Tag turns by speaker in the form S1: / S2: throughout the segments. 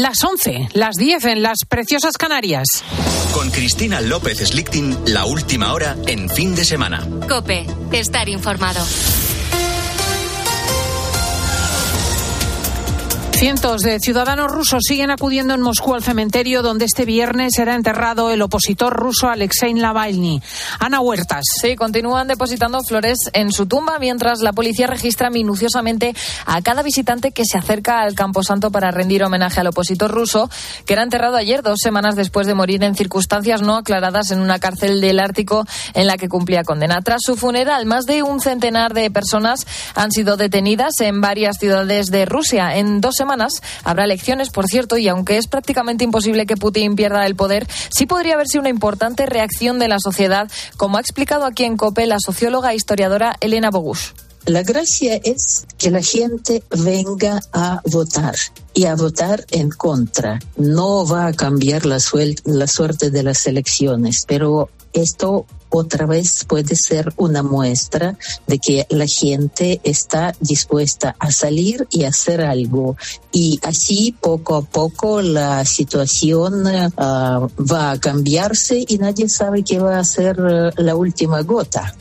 S1: Las 11, las 10 en las preciosas Canarias.
S2: Con Cristina López Slichting, la última hora en fin de semana.
S3: Cope, estar informado.
S1: Cientos de ciudadanos rusos siguen acudiendo en Moscú al cementerio donde este viernes será enterrado el opositor ruso Alexei Navalny. Ana Huertas.
S4: Sí, continúan depositando flores en su tumba mientras la policía registra minuciosamente a cada visitante que se acerca al Camposanto para rendir homenaje al opositor ruso, que era enterrado ayer, dos semanas después de morir en circunstancias no aclaradas en una cárcel del Ártico en la que cumplía condena. Tras su funeral, más de un centenar de personas han sido detenidas en varias ciudades de Rusia. En dos semanas habrá elecciones, por cierto, y aunque es prácticamente imposible que Putin pierda el poder, sí podría verse una importante reacción de la sociedad, como ha explicado aquí en COPE la socióloga e historiadora Elena Bogus.
S5: La gracia es que la gente venga a votar y a votar en contra. No va a cambiar la, la suerte de las elecciones, pero esto otra vez puede ser una muestra de que la gente está dispuesta a salir y hacer algo. Y así poco a poco la situación ah, va a cambiarse y nadie sabe qué va a ser eh, la última gota.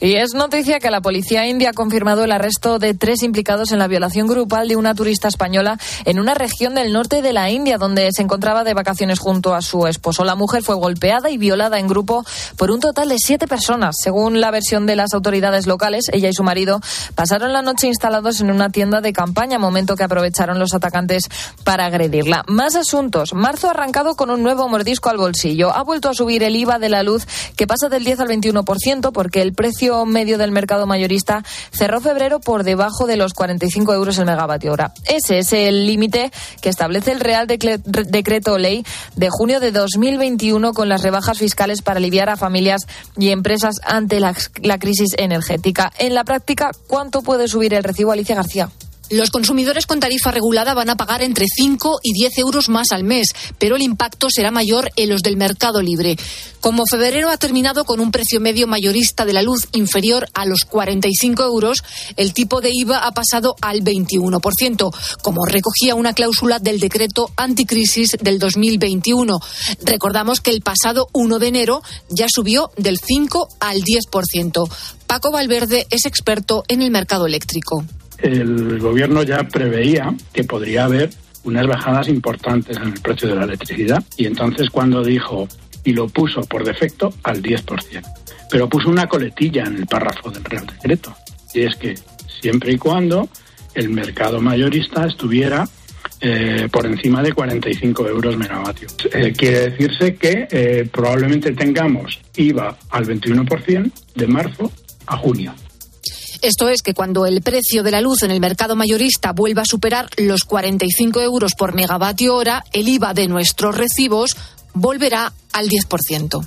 S4: Y es noticia que la policía india ha confirmado el arresto de tres implicados en la violación grupal de una turista española en una región del norte de la India, donde se encontraba de vacaciones junto a su esposo. La mujer fue golpeada y violada en grupo por un total de siete personas. Según la versión de las autoridades locales, ella y su marido pasaron la noche instalados en una tienda de campaña, momento que aprovecharon los atacantes para agredirla. Más asuntos. Marzo ha arrancado con un nuevo mordisco al bolsillo. Ha vuelto a subir el IVA de la luz, que pasa del 10 al 21%, porque el precio medio del mercado mayorista cerró febrero por debajo de los 45 euros el megavatio hora. Ese es el límite que establece el Real Decreto Ley de junio de 2021 con las rebajas fiscales para aliviar a familias y empresas ante la, la crisis energética. En la práctica, ¿cuánto puede subir el recibo, Alicia García?
S6: Los consumidores con tarifa regulada van a pagar entre 5 y 10 euros más al mes, pero el impacto será mayor en los del mercado libre. Como febrero ha terminado con un precio medio mayorista de la luz inferior a los 45 euros, el tipo de IVA ha pasado al 21%, como recogía una cláusula del decreto anticrisis del 2021. Recordamos que el pasado 1 de enero ya subió del 5 al 10%. Paco Valverde es experto en el mercado eléctrico
S7: el gobierno ya preveía que podría haber unas bajadas importantes en el precio de la electricidad y entonces cuando dijo y lo puso por defecto al 10%, pero puso una coletilla en el párrafo del Real Decreto y es que siempre y cuando el mercado mayorista estuviera eh, por encima de 45 euros megavatios. Eh, quiere decirse que eh, probablemente tengamos IVA al 21% de marzo a junio.
S6: Esto es que cuando el precio de la luz en el mercado mayorista vuelva a superar los 45 euros por megavatio hora, el IVA de nuestros recibos volverá al 10%.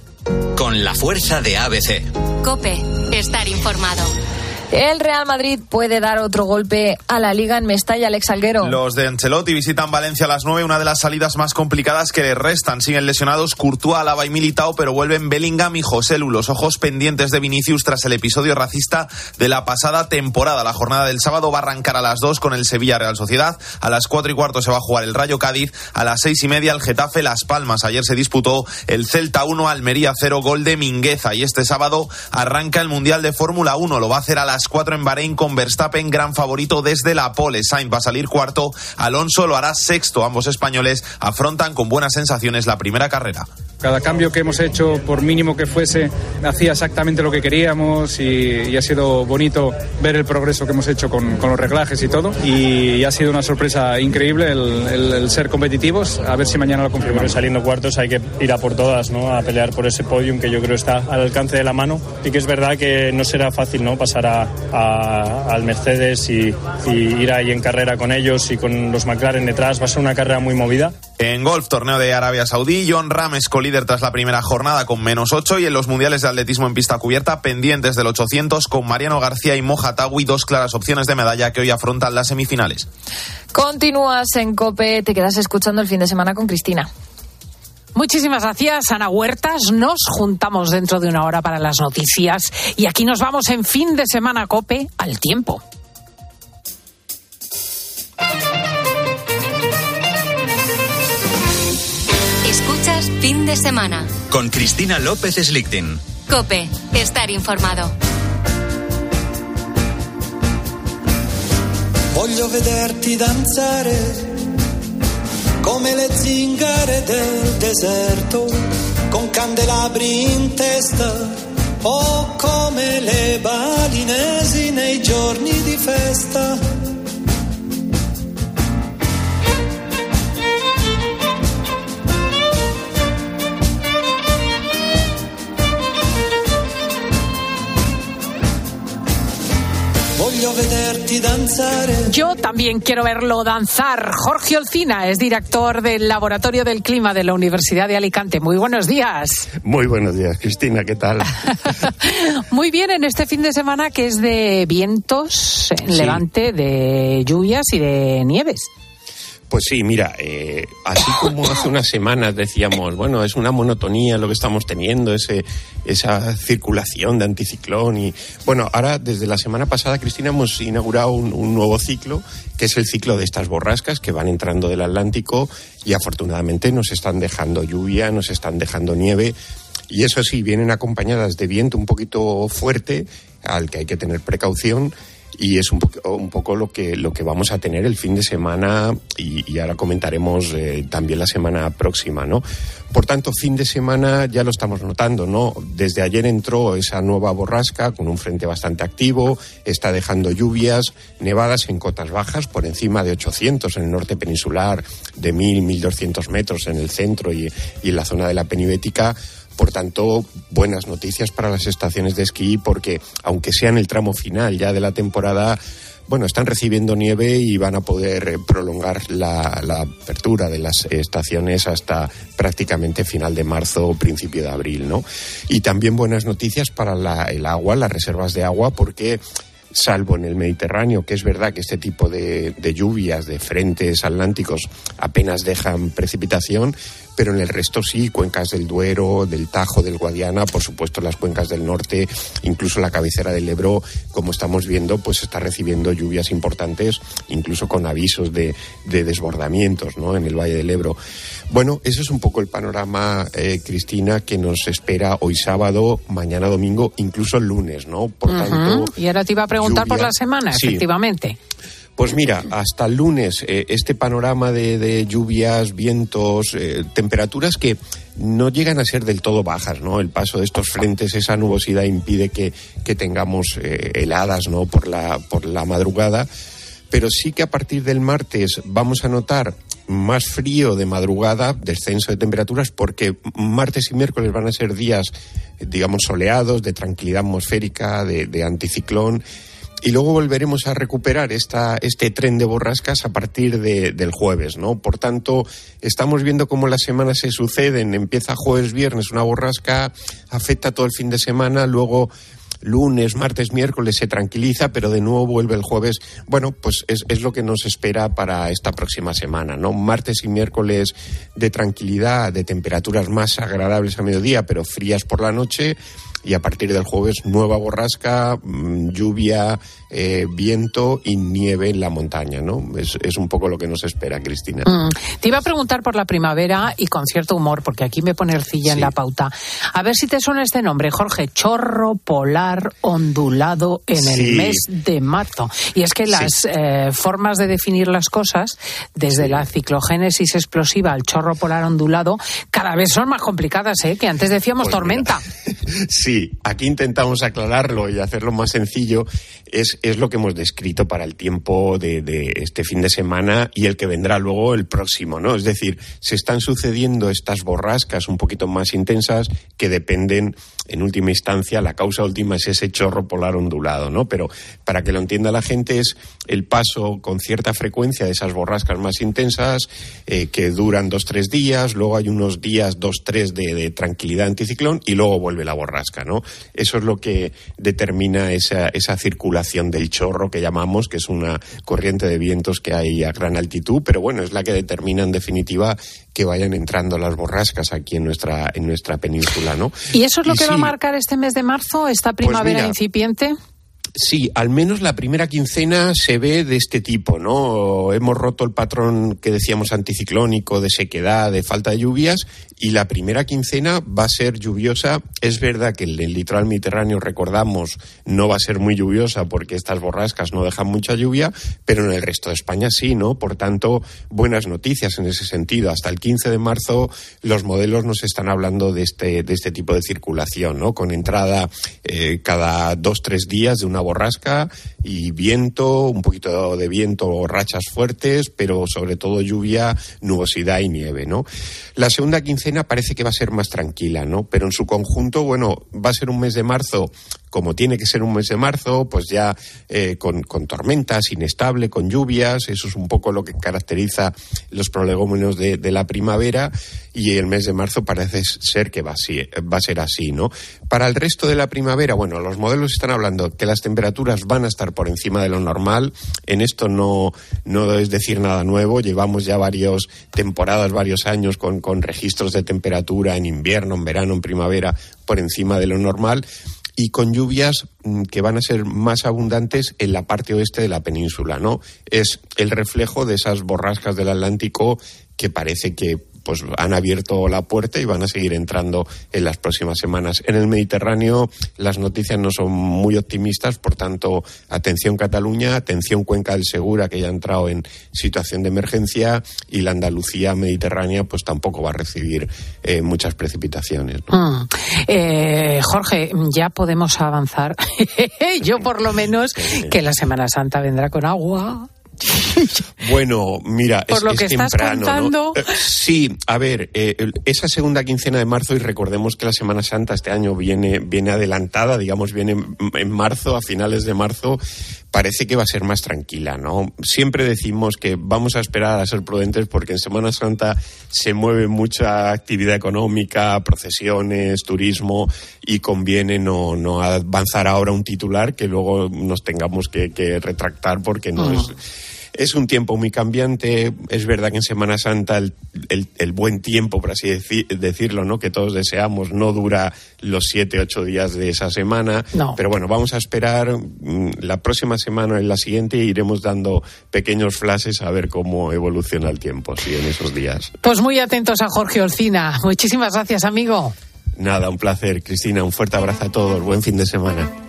S2: Con la fuerza de ABC.
S3: Cope, estar informado.
S4: El Real Madrid puede dar otro golpe a la Liga en Mestalla, Alex Alguero.
S8: Los de Ancelotti visitan Valencia a las 9, una de las salidas más complicadas que le restan. Siguen lesionados Courtois, Alaba y Militao, pero vuelven Bellingham y José Lu, los ojos pendientes de Vinicius tras el episodio racista de la pasada temporada. La jornada del sábado va a arrancar a las 2 con el Sevilla Real Sociedad. A las 4 y cuarto se va a jugar el Rayo Cádiz. A las 6 y media el Getafe Las Palmas. Ayer se disputó el Celta 1, Almería 0, gol de Mingueza. Y este sábado arranca el Mundial de Fórmula 1. Lo va a hacer a las 4 en Bahrein con Verstappen gran favorito desde la pole. Sainz va a salir cuarto, Alonso lo hará sexto. Ambos españoles afrontan con buenas sensaciones la primera carrera.
S9: Cada cambio que hemos hecho, por mínimo que fuese, hacía exactamente lo que queríamos y, ha sido bonito ver el progreso que hemos hecho con, los reglajes y todo. Y, ha sido una sorpresa increíble el, ser competitivos. A ver si mañana lo confirmamos.
S10: Saliendo cuartos hay que ir a por todas, ¿no? a pelear por ese podium que yo creo está al alcance de la mano. Y que es verdad que no será fácil ¿no? pasar a, al Mercedes y, y ir ahí en carrera con ellos y con los McLaren detrás. Va a ser una carrera muy movida.
S8: En golf, torneo de Arabia Saudí, John Rames líder tras la primera jornada con menos 8 y en los mundiales de atletismo en pista cubierta pendientes del 800 con Mariano García y Moja Tagui, dos claras opciones de medalla que hoy afrontan las semifinales.
S4: Continúas en COPE, te quedas escuchando el fin de semana con Cristina.
S1: Muchísimas gracias, Ana Huertas. Nos juntamos dentro de una hora para las noticias y aquí nos vamos en fin de semana COPE al tiempo.
S3: Fin de semana.
S2: Con Cristina López Slichting.
S3: Cope, estar informado.
S11: Voglio vederti danzare come le zingare del deserto, con candelabri in testa o come le balinesi nei giorni di festa.
S1: Yo también quiero verlo danzar. Jorge Olcina es director del Laboratorio del Clima de la Universidad de Alicante. Muy buenos días.
S12: Muy buenos días, Cristina, ¿qué tal?
S1: Muy bien, en este fin de semana que es de vientos en
S12: Sí.
S1: levante, de lluvias y de nieves.
S12: Pues sí, mira, eh, así como hace unas semanas decíamos, bueno, es una monotonía lo que estamos teniendo, ese, esa circulación de anticiclón y bueno, ahora desde la semana pasada, Cristina, hemos inaugurado un, un nuevo ciclo, que es el ciclo de estas borrascas que van entrando del Atlántico y afortunadamente nos están dejando lluvia, nos están dejando nieve y eso sí, vienen acompañadas de viento un poquito fuerte, al que hay que tener precaución y es un poco, un poco lo que lo que vamos a tener el fin de semana y, y ahora comentaremos eh, también la semana próxima, ¿no? Por tanto, fin de semana ya lo estamos notando, ¿no? Desde ayer entró esa nueva borrasca con un frente bastante activo, está dejando lluvias, nevadas en cotas bajas por encima de 800 en el norte peninsular, de 1000, 1200 metros en el centro y, y en la zona de la penibética. Por tanto, buenas noticias para las estaciones de esquí porque, aunque sea en el tramo final ya de la temporada, bueno, están recibiendo nieve y van a poder prolongar la, apertura de las estaciones hasta prácticamente final de marzo o principio de abril, ¿no? Y también buenas noticias para la- el agua, las reservas de agua, porque salvo en el Mediterráneo, que es verdad que este tipo de lluvias, de frentes atlánticos, apenas dejan precipitación, pero en el resto sí, cuencas del Duero, del Tajo, del Guadiana, por supuesto las cuencas del norte, incluso la cabecera del Ebro, como estamos viendo, pues está recibiendo lluvias importantes, incluso con avisos de, de desbordamientos ¿no? en el Valle del Ebro. Bueno, ese es un poco el panorama, eh, Cristina, que nos espera hoy sábado, mañana domingo, incluso el lunes, ¿no? Por tanto.
S1: Y ahora te iba a preguntar por la semana,
S12: Sí.
S1: efectivamente.
S12: Pues mira, hasta el lunes eh, este panorama de, lluvias, vientos, eh, temperaturas que no llegan a ser del todo bajas, ¿no? El paso de estos frentes, esa nubosidad impide que, que tengamos eh, heladas, ¿no? Por la, por la madrugada, pero sí que a partir del martes vamos a notar más frío de madrugada, descenso de temperaturas, porque martes y miércoles van a ser días, digamos, soleados, de tranquilidad atmosférica, de anticiclón. Y luego volveremos a recuperar esta, este tren de borrascas a partir de- del jueves, ¿no? Por tanto, estamos viendo cómo las semanas se suceden. Empieza jueves, viernes una borrasca, afecta todo el fin de semana, luego lunes, martes, miércoles se tranquiliza, pero de nuevo vuelve el jueves. Bueno, pues es, es lo que nos espera para esta próxima semana, ¿no? Martes y miércoles de tranquilidad, de temperaturas más agradables a mediodía, pero frías por la noche. Y a partir del jueves, nueva borrasca, mm, lluvia, eh, viento y nieve en la montaña, ¿no? Es, es un poco lo que nos espera, Cristina.
S1: Mm. Te iba a preguntar por la primavera y con cierto humor, porque aquí me pone Ercilla en la pauta. A ver si te suena este nombre, Jorge. Chorro polar ondulado en
S13: Sí.
S1: el mes de marzo. Y es que las eh, formas de definir las cosas, desde la ciclogénesis explosiva al chorro polar ondulado, cada vez son más complicadas, ¿eh? Que antes decíamos
S12: Pues
S1: tormenta.
S12: Sí, aquí intentamos aclararlo y hacerlo más sencillo. Es, es lo que hemos descrito para el tiempo de, este fin de semana y el que vendrá luego el próximo, ¿no? Es decir, se están sucediendo estas borrascas un poquito más intensas que dependen, en última instancia, la causa última es ese chorro polar ondulado, ¿no? Pero para que lo entienda la gente es el paso con cierta frecuencia de esas borrascas más intensas eh, que duran dos, tres días, luego hay unos días, dos, tres de, de tranquilidad anticiclón y luego vuelve la borrasca, ¿no? Eso es lo que determina esa, esa circulación del chorro que llamamos, que es una corriente de vientos que hay a gran altitud, pero bueno, es la que determina en definitiva que vayan entrando las borrascas aquí en nuestra, en nuestra península, ¿no?
S1: ¿Y eso es lo
S12: Y
S1: que va a marcar este mes de marzo, esta primavera
S12: mira,
S1: incipiente?
S12: Sí, al menos la primera quincena se ve de este tipo, ¿no? Hemos roto el patrón que decíamos anticiclónico de sequedad, de falta de lluvias, y la primera quincena va a ser lluviosa. Es verdad que en el litoral mediterráneo, recordamos, no va a ser muy lluviosa porque estas borrascas no dejan mucha lluvia, pero en el resto de España sí, ¿no? Por tanto, buenas noticias en ese sentido. Hasta el 15 de marzo los modelos nos están hablando de este, de este tipo de circulación, ¿no? Con entrada eh, cada dos, tres días de una borrasca y viento, un poquito de viento o rachas fuertes, pero sobre todo lluvia, nubosidad y nieve, ¿no? La segunda quincena parece que va a ser más tranquila, ¿no? Pero en su conjunto, bueno, va a ser un mes de marzo como tiene que ser un mes de marzo, pues ya eh, con, tormentas, inestable, con lluvias, eso es un poco lo que caracteriza los prolegómenos de, la primavera y el mes de marzo parece ser que va a ser así, ¿no? Para el resto de la primavera, bueno, los modelos están hablando que las temperaturas van a estar por encima de lo normal, en esto no, no es decir nada nuevo, llevamos ya varias temporadas, varios años con, con registros de temperatura en invierno, en verano, en primavera por encima de lo normal y con lluvias mm, que van a ser más abundantes en la parte oeste de la península, ¿no? Es el reflejo de esas borrascas del Atlántico que parece que pues han abierto la puerta y van a seguir entrando en las próximas semanas. En el Mediterráneo las noticias no son muy optimistas, por tanto, atención Cataluña, atención Cuenca del Segura, que ya ha entrado en situación de emergencia, y la Andalucía mediterránea pues tampoco va a recibir eh, muchas precipitaciones.
S14: Mm. Eh, Jorge, ya podemos avanzar. Yo por lo menos que la Semana Santa vendrá con agua.
S12: Bueno, mira,
S14: es, lo que
S12: temprano. Eh, sí, a ver, eh, esa segunda quincena de marzo, y recordemos que la Semana Santa este año viene, viene adelantada, digamos, viene en marzo, a finales de marzo, parece que va a ser más tranquila, ¿no? Siempre decimos que vamos a esperar a ser prudentes porque en Semana Santa se mueve mucha actividad económica, procesiones, turismo, y conviene no, no avanzar ahora un titular que luego nos tengamos que, retractar porque no es es un tiempo muy cambiante. Es verdad que en Semana Santa el, el, buen tiempo, por así decirlo, ¿no? que todos deseamos, no dura los siete, ocho días de esa semana. Pero bueno, vamos a esperar mm, la próxima semana, en la siguiente, iremos dando pequeños flashes a ver cómo evoluciona el tiempo sí, en esos días.
S14: Pues muy atentos a Jorge Olcina. Muchísimas gracias, amigo.
S12: Nada, un placer, Cristina. Un fuerte abrazo a todos. Buen fin de semana.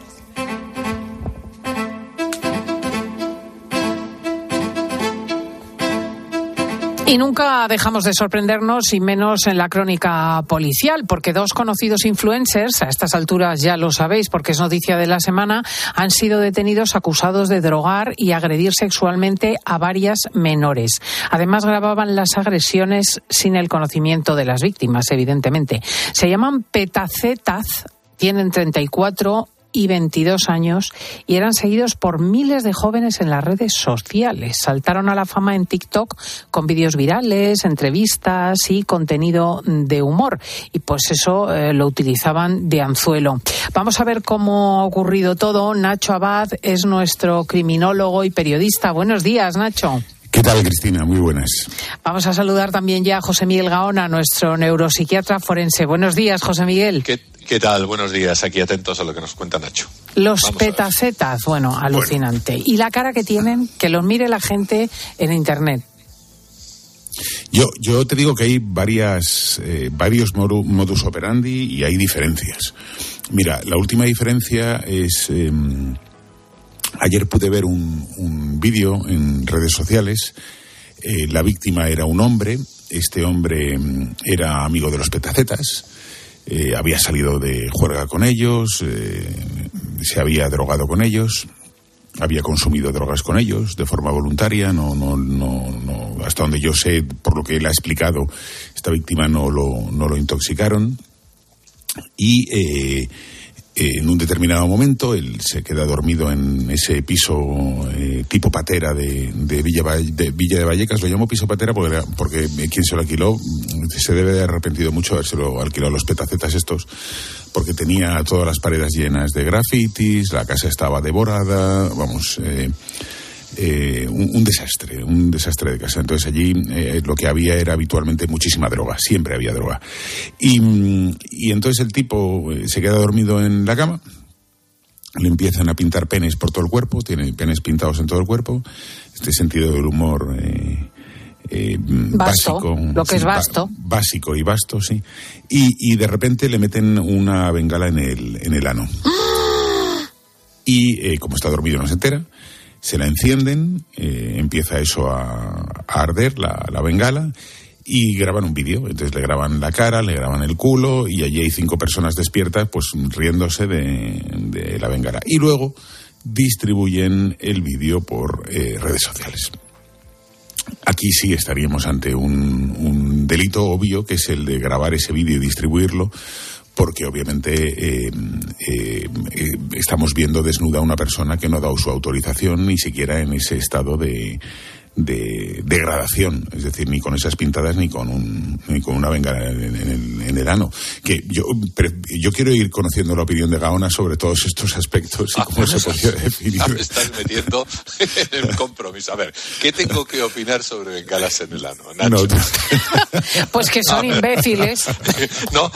S14: Y nunca dejamos de sorprendernos, y menos en la crónica policial, porque dos conocidos influencers, a estas alturas ya lo sabéis porque es noticia de la semana, han sido detenidos acusados de drogar y agredir sexualmente a varias menores. Además, grababan las agresiones sin el conocimiento de las víctimas, evidentemente. Se llaman Petacetas, tienen 34 y 22 años y eran seguidos por miles de jóvenes en las redes sociales. Saltaron a la fama en TikTok con vídeos virales, entrevistas y contenido de humor. Y pues eso eh, lo utilizaban de anzuelo. Vamos a ver cómo ha ocurrido todo. Nacho Abad es nuestro criminólogo y periodista. Buenos días, Nacho.
S13: ¿Qué tal, Cristina? Muy buenas.
S14: Vamos a saludar también ya a José Miguel Gaona, nuestro neuropsiquiatra forense. Buenos días, José Miguel.
S15: ¿Qué, ¿Qué tal? Buenos días. Aquí atentos a lo que nos cuenta Nacho.
S14: Los petacetas, bueno, alucinante. Y la cara que tienen, que los mire la gente en Internet.
S13: Yo, yo te digo que hay varias, eh, varios modus operandi y hay diferencias. Mira, la última diferencia es... Em, ayer pude ver un, un vídeo en redes sociales. Eh, la víctima era un hombre. Este hombre em, era amigo de los petacetas eh, había salido de juerga con ellos, eh, se había drogado con ellos, había consumido drogas con ellos de forma voluntaria, no, no, no, no, hasta donde yo sé, por lo que él ha explicado, esta víctima no lo, no lo intoxicaron. Y en un determinado momento él se queda dormido en ese piso eh, tipo patera de, Villa, de Villa de Vallecas. Lo llamo piso patera porque, porque quien se lo alquiló se debe de arrepentido mucho habérselo alquilado a los petacetas estos porque tenía todas las paredes llenas de grafitis, la casa estaba devorada, vamos... Eh, eh, un, desastre, un desastre de casa. Entonces allí eh, lo que había era habitualmente muchísima droga, siempre había droga. Y, y entonces el tipo eh, se queda dormido en la cama le empiezan a pintar penes por todo el cuerpo, tiene penes pintados en todo el cuerpo. Este sentido del humor eh, eh, básico.
S14: lo que es vasto.
S13: básico y vasto, sí. Y, y de repente le meten una bengala en el, en el ano. Y eh, como está dormido no se entera, se la encienden, eh, empieza eso a, arder, la, la bengala, y graban un vídeo. Entonces le graban la cara, le graban el culo, y allí hay cinco personas despiertas, pues riéndose de, de la bengala. Y luego distribuyen el vídeo por eh, redes sociales. Aquí sí estaríamos ante un, un delito obvio, que es el de grabar ese vídeo y distribuirlo, porque obviamente eh, eh, eh, estamos viendo desnuda a una persona que no ha dado su autorización ni siquiera en ese estado de, de degradación, es decir, ni con esas pintadas ni con un, ni con una bengala en, en el, en el ano. Que yo, pero yo quiero ir conociendo la opinión de Gaona sobre todos estos aspectos y cómo se podría definir.
S15: Ah, me estás metiendo en un compromiso. A ver, ¿qué tengo que opinar sobre bengalas en el ano? Nacho?
S14: Pues que son imbéciles.
S15: No,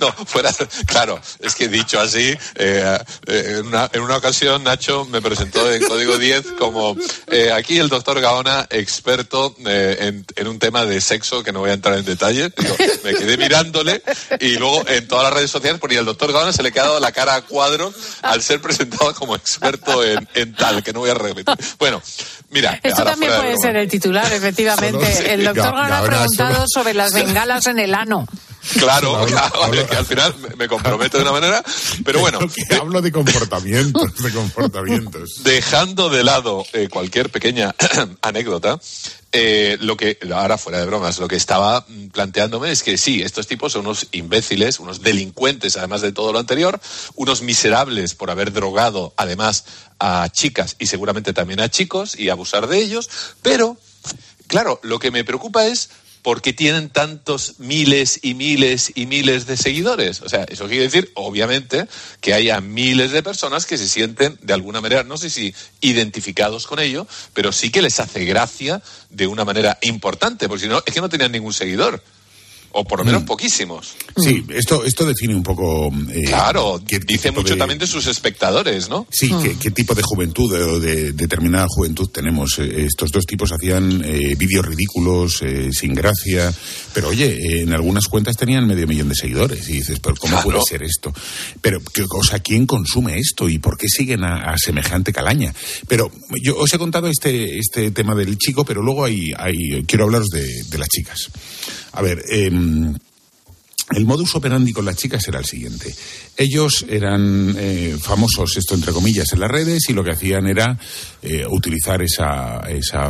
S15: no, fuera. Claro, es que dicho así, eh, eh, en, una, en una ocasión Nacho me presentó en Código 10 como eh, aquí el doctor Gaona, experto eh, en, en un tema de sexo que no voy a entrar en detalle. Digo, me quedé mirándole y luego en todas las redes sociales ponía el doctor Gaona, se le ha quedado la cara a cuadro al ser presentado como experto en, en tal, que no voy a repetir. Bueno, mira.
S14: Esto también puede ser el titular, efectivamente.
S15: Solo-
S14: El doctor
S15: Ga-
S14: Gana ha preguntado
S15: solo-
S14: sobre las bengalas en el ano.
S15: Claro, claro, que al final me- me comprometo de una manera, pero bueno.
S13: Que hablo de comportamientos, de comportamientos.
S15: Dejando de lado eh, cualquier pequeña anécdota, eh, lo que, ahora fuera de bromas, lo que estaba planteándome es que sí, estos tipos son unos imbéciles, unos delincuentes, además de todo lo anterior, unos miserables por haber drogado, además, a chicas y seguramente también a chicos y abusar de ellos, pero, claro, lo que me preocupa es por qué tienen tantos miles y miles y miles de seguidores. O sea, eso quiere decir, obviamente, que haya miles de personas que se sienten de alguna manera, no sé si identificados con ello, pero sí que les hace gracia de una manera importante, porque si no, es que no tenían ningún seguidor. O por lo menos poquísimos.
S13: Sí, esto, esto define un poco. eh,
S15: Claro,
S13: qué
S15: dice mucho
S13: de-
S15: también de sus espectadores, ¿no?
S13: Sí, ¿qué, qué tipo de juventud o de, determinada juventud tenemos? Eh, Estos dos tipos hacían eh, vídeos ridículos, eh, sin gracia, pero oye, eh, en algunas cuentas tenían medio millón de seguidores y dices, pero ¿cómo
S15: Claro.
S13: puede ser esto? Pero, ¿qué- o sea, ¿quién consume esto y por qué siguen a, a semejante calaña? Pero yo os he contado este, este tema del chico, pero luego hay, hay quiero hablaros de, de las chicas. A ver, em, el modus operandi con las chicas era el siguiente. Ellos eran eh, famosos, esto entre comillas, en las redes y lo que hacían era eh, utilizar esa,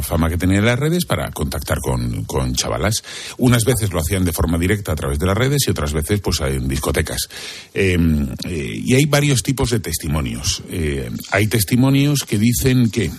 S13: fama que tenían en las redes para contactar con, chavalas. Unas veces lo hacían de forma directa a través de las redes y otras veces pues en discotecas. Eh, eh, y hay varios tipos de testimonios. Hay testimonios que dicen que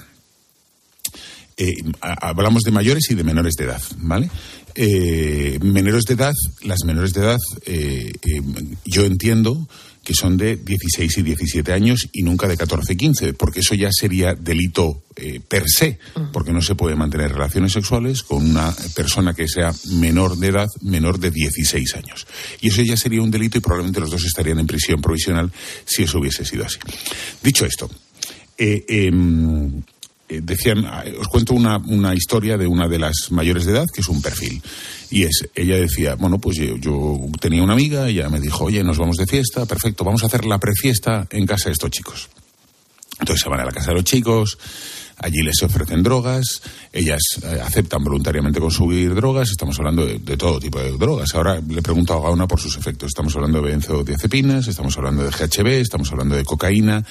S13: hablamos de mayores y de menores de edad, ¿vale? Eh, menores de edad, las menores de edad, eh, eh, yo entiendo que son de 16 y 17 años y nunca de 14 y 15, porque eso ya sería delito per se, porque no se puede mantener relaciones sexuales con una persona que sea menor de edad, menor de 16 años. Y eso ya sería un delito y probablemente los dos estarían en prisión provisional si eso hubiese sido así. Dicho esto, eh, em, eh, decían, eh, os cuento una, una historia de una de las mayores de edad, que es un perfil. Y es, ella decía, bueno, pues yo, yo tenía una amiga, ella me dijo, oye, nos vamos de fiesta, perfecto, vamos a hacer la prefiesta en casa de estos chicos. Entonces se van a la casa de los chicos, allí les ofrecen drogas, ellas eh, aceptan voluntariamente consumir drogas, estamos hablando de, todo tipo de drogas. Ahora le pregunto a Gauna por sus efectos. Estamos hablando de benzodiazepinas, estamos hablando de GHB, estamos hablando de cocaína,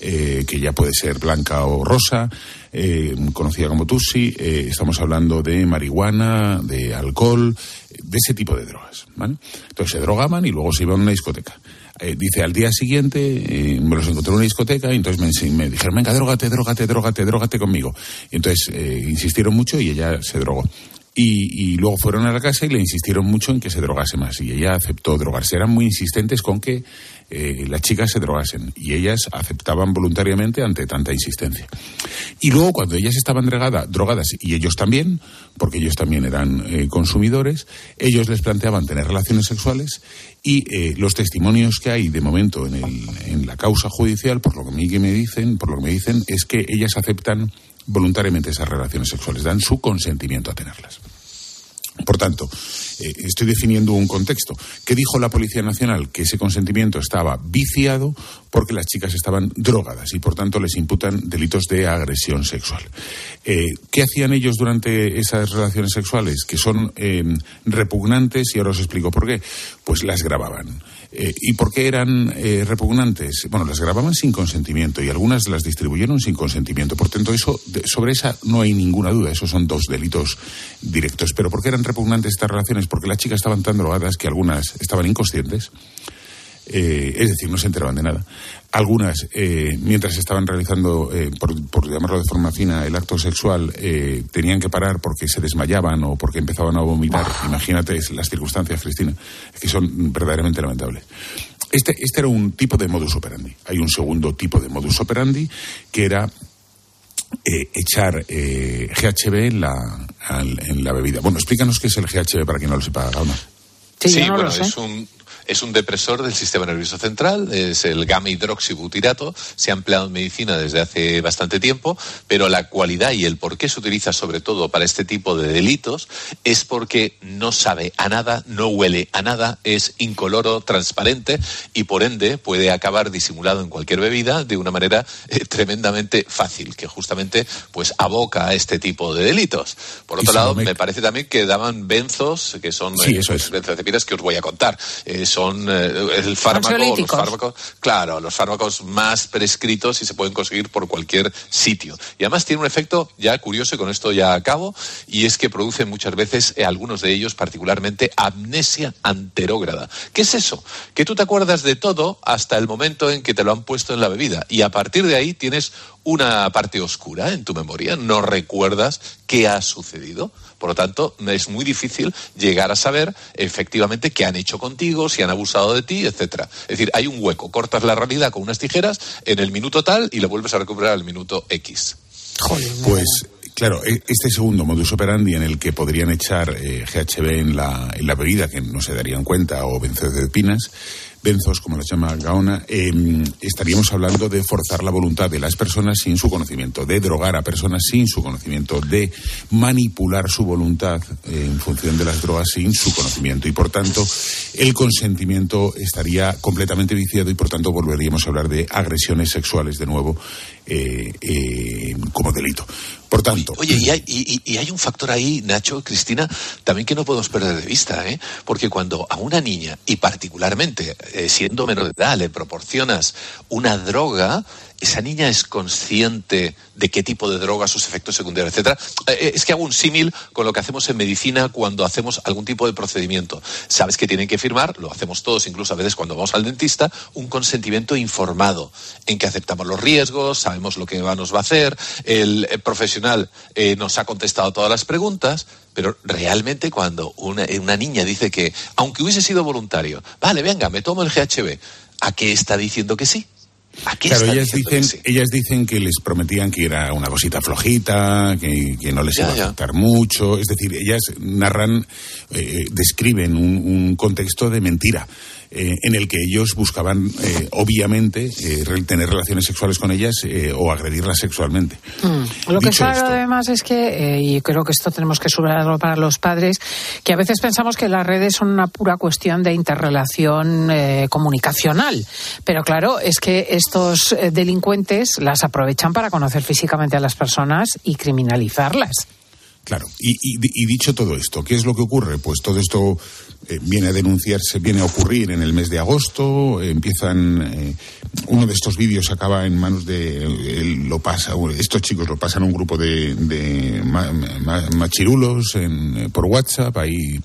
S13: eh, que ya puede ser blanca o rosa, eh, conocida como Tussi, eh, estamos hablando de marihuana, de alcohol, de ese tipo de drogas. ¿vale? Entonces se drogaban y luego se iban a una discoteca. Eh, dice, al día siguiente eh, me los encontré en una discoteca y entonces me, me dijeron, venga, drógate, drógate, drógate, drógate conmigo. Y entonces eh, insistieron mucho y ella se drogó. Y, y, luego fueron a la casa y le insistieron mucho en que se drogase más. Y ella aceptó drogarse. Eran muy insistentes con que eh, las chicas se drogasen. Y ellas aceptaban voluntariamente ante tanta insistencia. Y luego, cuando ellas estaban drogada, drogadas, y ellos también, porque ellos también eran eh, consumidores, ellos les planteaban tener relaciones sexuales. Y eh, los testimonios que hay de momento en, el, en la causa judicial, por lo que que me dicen, por lo que me dicen, es que ellas aceptan voluntariamente esas relaciones sexuales, dan su consentimiento a tenerlas. Por tanto, eh, estoy definiendo un contexto. ¿Qué dijo la Policía Nacional? Que ese consentimiento estaba viciado porque las chicas estaban drogadas y, por tanto, les imputan delitos de agresión sexual. Eh, ¿Qué hacían ellos durante esas relaciones sexuales? Que son eh, repugnantes y ahora os explico por qué. Pues las grababan. Eh, ¿Y por qué eran eh, repugnantes? Bueno, las grababan sin consentimiento y algunas las distribuyeron sin consentimiento. Por tanto, eso, sobre esa no hay ninguna duda. Esos son dos delitos directos. Pero ¿por qué eran repugnantes estas relaciones? Porque las chicas estaban tan drogadas que algunas estaban inconscientes. Eh, es decir, no se enteraban de nada. Algunas, eh, mientras estaban realizando, eh, por, por, llamarlo de forma fina, el acto sexual, eh, tenían que parar porque se desmayaban o porque empezaban a vomitar. Imagínate las circunstancias, Cristina, que son verdaderamente lamentables. Este, este era un tipo de modus operandi. Hay un segundo tipo de modus operandi que era eh, echar eh, GHB en la, al, en la bebida. Bueno, explícanos qué es el GHB para quien no lo sepa, Gauna.
S15: Sí, sí no bueno, es un es un depresor del sistema nervioso central, es el gamma hidroxibutirato, se ha empleado en medicina desde hace bastante tiempo, pero la cualidad y el por qué se utiliza sobre todo para este tipo de delitos es porque no sabe a nada, no huele a nada, es incoloro, transparente y por ende puede acabar disimulado en cualquier bebida de una manera eh, tremendamente fácil, que justamente pues aboca a este tipo de delitos. Por otro lado, me... parece también que daban benzos, que son
S13: sí, eso es.
S15: benzodiazepinas que os voy a contar. Eh, son eh, el fármaco, los fármacos, claro, los fármacos más prescritos y se pueden conseguir por cualquier sitio. Y además tiene un efecto ya curioso y con esto ya acabo, y es que producen muchas veces, eh, algunos de ellos particularmente, amnesia anterógrada. ¿Qué es eso? Que tú te acuerdas de todo hasta el momento en que te lo han puesto en la bebida y a partir de ahí tienes una parte oscura en tu memoria, no recuerdas qué ha sucedido. Por lo tanto, es muy difícil llegar a saber efectivamente qué han hecho contigo, si han abusado de ti, etcétera. Es decir, hay un hueco, cortas la realidad con unas tijeras en el minuto tal y lo vuelves a recuperar al minuto X.
S13: Joder, pues Claro, este segundo modus operandi en el que podrían echar eh, GHB en la, en la bebida, que no se darían cuenta, o benzodiazepinas, benzos, como la llama Gaona, eh, estaríamos hablando de forzar la voluntad de las personas sin su conocimiento, de drogar a personas sin su conocimiento, de manipular su voluntad eh, en función de las drogas sin su conocimiento. Y por tanto, el consentimiento estaría completamente viciado y por tanto volveríamos a hablar de agresiones sexuales de nuevo eh, eh, como delito. Por tanto.
S15: Oye, y hay, y hay, un factor ahí, Nacho, Cristina, también que no podemos perder de vista, ¿eh? Porque cuando a una niña, y particularmente eh, siendo menor de edad, le proporcionas una droga, esa niña es consciente de qué tipo de droga, sus efectos secundarios, etcétera. Eh, es que hago un símil con lo que hacemos en medicina cuando hacemos algún tipo de procedimiento. Sabes que tienen que firmar, lo hacemos todos, incluso a veces cuando vamos al dentista, un consentimiento informado en que aceptamos los riesgos, sabemos lo que nos va a hacer, el, el profesional eh, nos ha contestado todas las preguntas, pero realmente cuando una, una niña dice que, aunque hubiese sido voluntario, vale, venga, me tomo el GHB, ¿a qué está diciendo que sí?
S13: Claro, ellas dicen, sí. ellas dicen que les prometían que era una cosita flojita, que, que no les ya, iba a afectar ya. mucho. Es decir, ellas narran, eh, describen un, un, contexto de mentira. Eh, en el que ellos buscaban, eh, obviamente, eh, tener relaciones sexuales con ellas o agredirlas sexualmente.
S14: Mm. Lo Dicho que es claro, además, es que, y creo que esto tenemos que subrayarlo para los padres, que a veces pensamos que las redes son una pura cuestión de interrelación comunicacional. Pero claro, es que estos delincuentes las aprovechan para conocer físicamente a las personas y criminalizarlas.
S13: Claro, y, y, y, dicho todo esto, ¿qué es lo que ocurre? Pues todo esto eh, viene a denunciarse, viene a ocurrir en el mes de agosto, empiezan, eh, uno de estos vídeos acaba en manos de, él lo pasa, estos chicos lo pasan a un grupo de, de ma, machirulos en, eh, por WhatsApp, ahí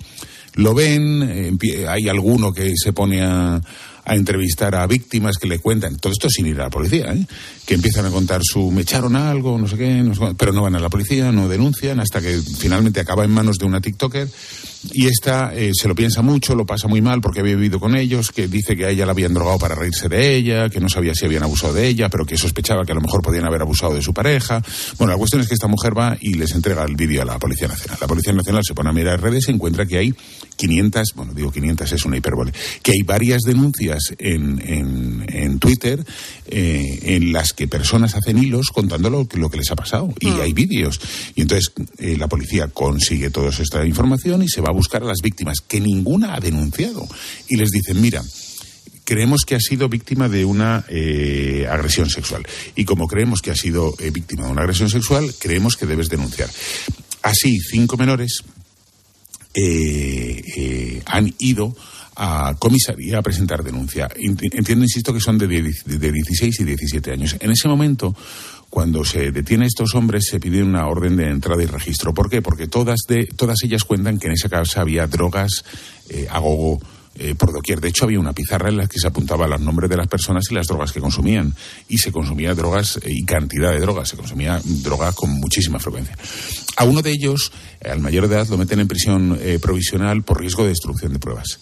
S13: lo ven, hay alguno que se pone a a entrevistar a víctimas que le cuentan, todo esto sin ir a la policía, ¿eh? que empiezan a contar su, me echaron algo, no sé qué, no sé cuánto", pero no van a la policía, no denuncian, hasta que finalmente acaba en manos de una TikToker y esta eh, se lo piensa mucho, lo pasa muy mal porque había vivido con ellos, que dice que a ella la habían drogado para reírse de ella, que no sabía si habían abusado de ella, pero que sospechaba que a lo mejor podían haber abusado de su pareja. Bueno, la cuestión es que esta mujer va y les entrega el vídeo a la Policía Nacional. La Policía Nacional se pone a mirar redes y encuentra que hay 500, bueno, digo 500 es una hipérbole, que hay varias denuncias en, en, en Twitter eh, en las que personas hacen hilos contando lo, que- lo que les ha pasado y hay vídeos. Y entonces eh, la policía consigue toda esta información y se va a buscar a las víctimas, que ninguna ha denunciado. Y les dicen, mira, creemos que ha sido víctima de una eh, agresión sexual. Y como creemos que ha sido eh, víctima de una agresión sexual, creemos que debes denunciar. Así, cinco menores eh, eh, han ido a comisaría a presentar denuncia. Ent- Entiendo, insisto, que son de, de 16 y 17 años. En ese momento, cuando se detiene a estos hombres, se pide una orden de entrada y registro. ¿Por qué? Porque todas, de, todas ellas cuentan que en esa casa había drogas eh, a gogo. Eh, por doquier. De hecho, había una pizarra en la que se apuntaba los nombres de las personas y las drogas que consumían. Y se consumía drogas eh, y cantidad de drogas. Se consumía droga con muchísima frecuencia. A uno de ellos, al mayor de edad, lo meten en prisión eh, provisional por riesgo de destrucción de pruebas.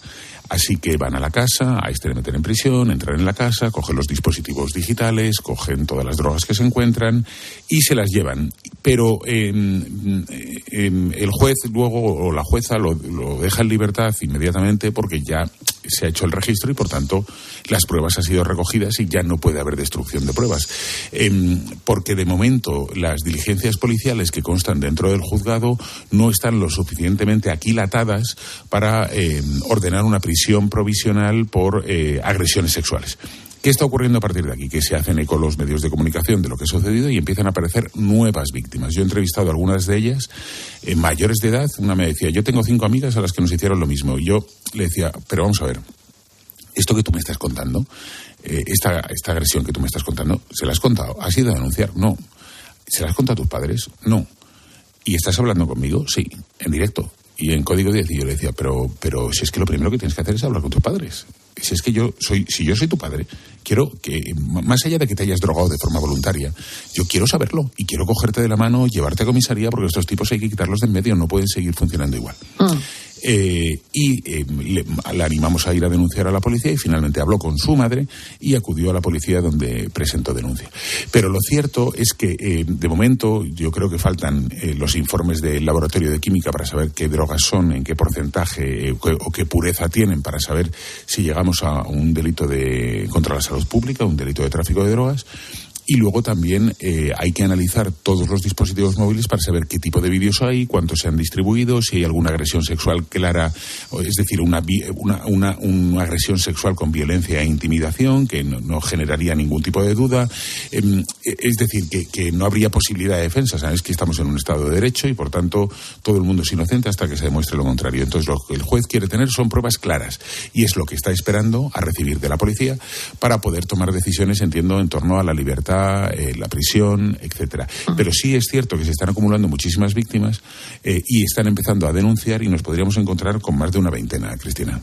S13: Así que van a la casa, a este le meten en prisión, entran en la casa, cogen los dispositivos digitales, cogen todas las drogas que se encuentran y se las llevan. Pero eh, el juez luego, o la jueza, lo deja en libertad inmediatamente porque ya se ha hecho el registro y por tanto las pruebas han sido recogidas y ya no puede haber destrucción de pruebas. Em, porque de momento las diligencias policiales que constan dentro del juzgado no están lo suficientemente aquilatadas para em, ordenar una prisión provisional por eh, agresiones sexuales. ¿Qué está ocurriendo a partir de aquí? Que se hacen eco los medios de comunicación de lo que ha sucedido y empiezan a aparecer nuevas víctimas. Yo he entrevistado a algunas de ellas, eh, mayores de edad. Una me decía, yo tengo cinco amigas a las que nos hicieron lo mismo. Y yo le decía, pero vamos a ver, esto que tú me estás contando, eh, esta, esta agresión que tú me estás contando, ¿se la has contado? ¿Has ido a denunciar? No. ¿Se la has contado a tus padres? No. ¿Y estás hablando conmigo? Sí, en directo. Y en código 10. Y yo le decía, pero, pero si es que lo primero que tienes que hacer es hablar con tus padres. Si es que yo soy, si yo soy tu padre, quiero que, más allá de que te hayas drogado de forma voluntaria, yo quiero saberlo y quiero cogerte de la mano, llevarte a comisaría, porque estos tipos hay que quitarlos de en medio, no pueden seguir funcionando igual. Eh, y eh, le, la animamos a ir a denunciar a la policía y finalmente habló con su madre y acudió a la policía donde presentó denuncia. Pero lo cierto es que eh, de momento yo creo que faltan eh, los informes del laboratorio de química para saber qué drogas son, en qué porcentaje eh, o qué- o qué pureza tienen para saber si llegamos a un delito de contra la salud pública, un delito de tráfico de drogas. Y luego también eh, hay que analizar todos los dispositivos móviles para saber qué tipo de vídeos hay, cuántos se han distribuido, si hay alguna agresión sexual clara, es decir, una, una, una, agresión sexual con violencia e intimidación, que no, generaría ningún tipo de duda. Em, es decir, que, que no habría posibilidad de defensa. Sabes que estamos en un Estado de Derecho y, por tanto, todo el mundo es inocente hasta que se demuestre lo contrario. Entonces, lo que el juez quiere tener son pruebas claras y es lo que está esperando a recibir de la policía para poder tomar decisiones, entiendo, en torno a la libertad, eh, la prisión, etcétera. Pero sí es cierto que se están acumulando muchísimas víctimas eh, y están empezando a denunciar y nos podríamos encontrar con más de una veintena, Cristina.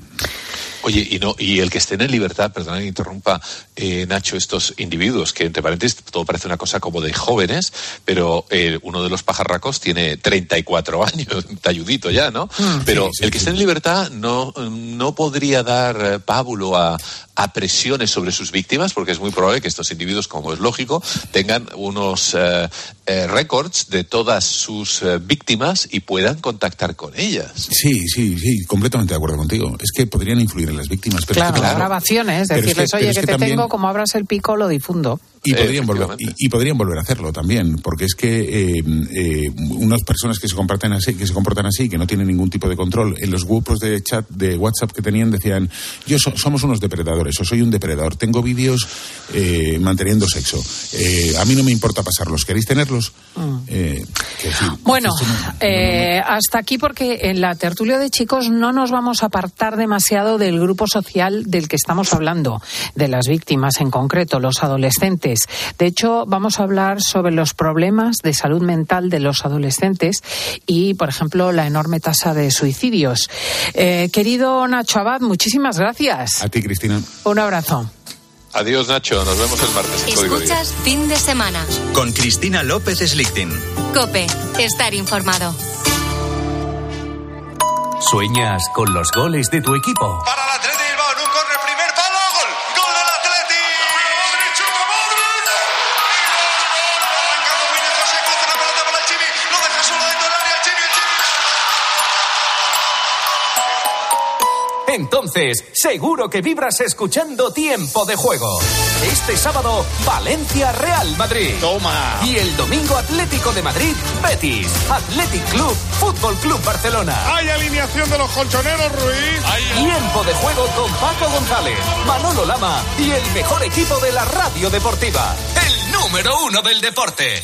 S16: Oye, y no y el que estén en libertad, perdona que interrumpa, eh, Nacho, estos individuos, que entre paréntesis todo parece una cosa como de jóvenes, pero eh, uno de los pajarracos tiene 34 años, talludito ya, ¿no? pero el que esté en libertad no, no podría dar eh, pábulo a, a presiones sobre sus víctimas, porque es muy probable que estos individuos, como es lógico, tengan unos eh, eh, récords de todas sus eh, víctimas y puedan contactar con ellas.
S13: Sí, sí, sí, completamente de acuerdo contigo. Es que podrían influir en las víctimas. Pero es
S1: Claro,
S13: que,
S1: grabaciones,
S13: Pero es
S1: decirles,
S13: que-
S1: oye, que,
S13: es que
S1: te
S13: también-
S1: tengo, como abras el pico, lo difundo.
S13: Y podrían, volver, y, y podrían volver a hacerlo también, porque es que eh, eh, unas personas que se comportan así, que se comportan así, que no tienen ningún tipo de control, en los grupos de chat de WhatsApp que tenían decían, yo so- somos unos depredadores, o soy un depredador, tengo vídeos eh, manteniendo sexo, Eh, a mí no me importa pasarlos, ¿queréis tenerlos? Eh, que sí,
S1: Bueno, eh, hasta aquí porque en la tertulia de chicos no nos vamos a apartar demasiado del
S14: grupo social del que estamos hablando, de las víctimas en concreto, los adolescentes. De hecho, vamos a hablar sobre los problemas de salud mental de los adolescentes y, por ejemplo, la enorme tasa de suicidios. Eh, querido Nacho Abad, muchísimas gracias.
S13: A ti, Cristina.
S14: Un abrazo.
S15: Adiós, Nacho. Nos vemos el martes. en Código
S17: Escuchas fin de semana.
S18: Con Cristina López Slichting.
S17: Cope, estar informado.
S19: ¿Sueñas con los goles de tu equipo?
S20: Para el
S19: Entonces, seguro que vibras escuchando Tiempo de Juego. Este sábado, Valencia Real Madrid.
S21: Toma.
S19: Y el domingo Atlético de Madrid, Betis. Athletic Club, Fútbol Club Barcelona.
S22: Hay alineación de los colchoneros, Ruiz.
S19: Tiempo de juego con Paco González, Manolo Lama y el mejor equipo de la radio deportiva. El número uno del deporte.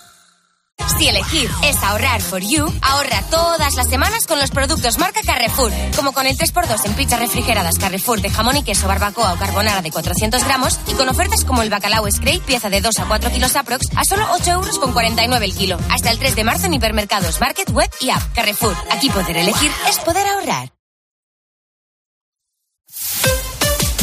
S3: Si elegir es ahorrar for you, ahorra todas las semanas con los productos marca Carrefour. Como con el 3x2 en pizzas refrigeradas Carrefour de jamón y queso, barbacoa o carbonara de 400 gramos y con ofertas como el bacalao Scrape, pieza de 2 a 4 kilos aprox, a solo 8 euros con 49 el kilo. Hasta el 3 de marzo en hipermercados, market, web y app. Carrefour. Aquí poder elegir es poder ahorrar.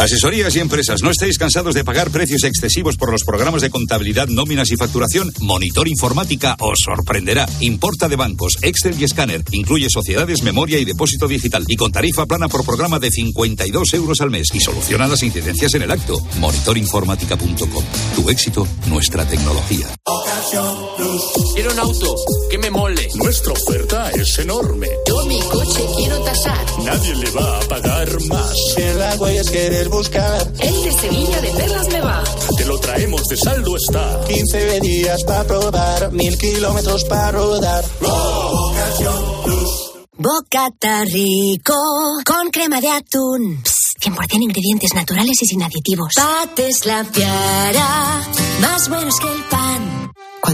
S23: Asesorías y empresas, ¿no estáis cansados de pagar precios excesivos por los programas de contabilidad, nóminas y facturación? Monitor Informática os sorprenderá. Importa de bancos, Excel y escáner. Incluye sociedades, memoria y depósito digital. Y con tarifa plana por programa de 52 euros al mes. Y soluciona las incidencias en el acto. Monitorinformática.com. Tu éxito, nuestra tecnología.
S6: Quiero un auto que me mole.
S24: Nuestra oferta es enorme.
S6: Yo mi coche quiero tasar.
S24: Nadie le va a pagar más.
S20: Si en la huellas quieres buscar,
S6: El de Sevilla de Perlas me va.
S24: Te lo traemos de saldo está.
S20: 15 días para probar, mil kilómetros para rodar.
S25: Bocata rico con crema de atún. Psst, 100% ingredientes naturales y sin aditivos. Pates la piara, más buenos que el pan.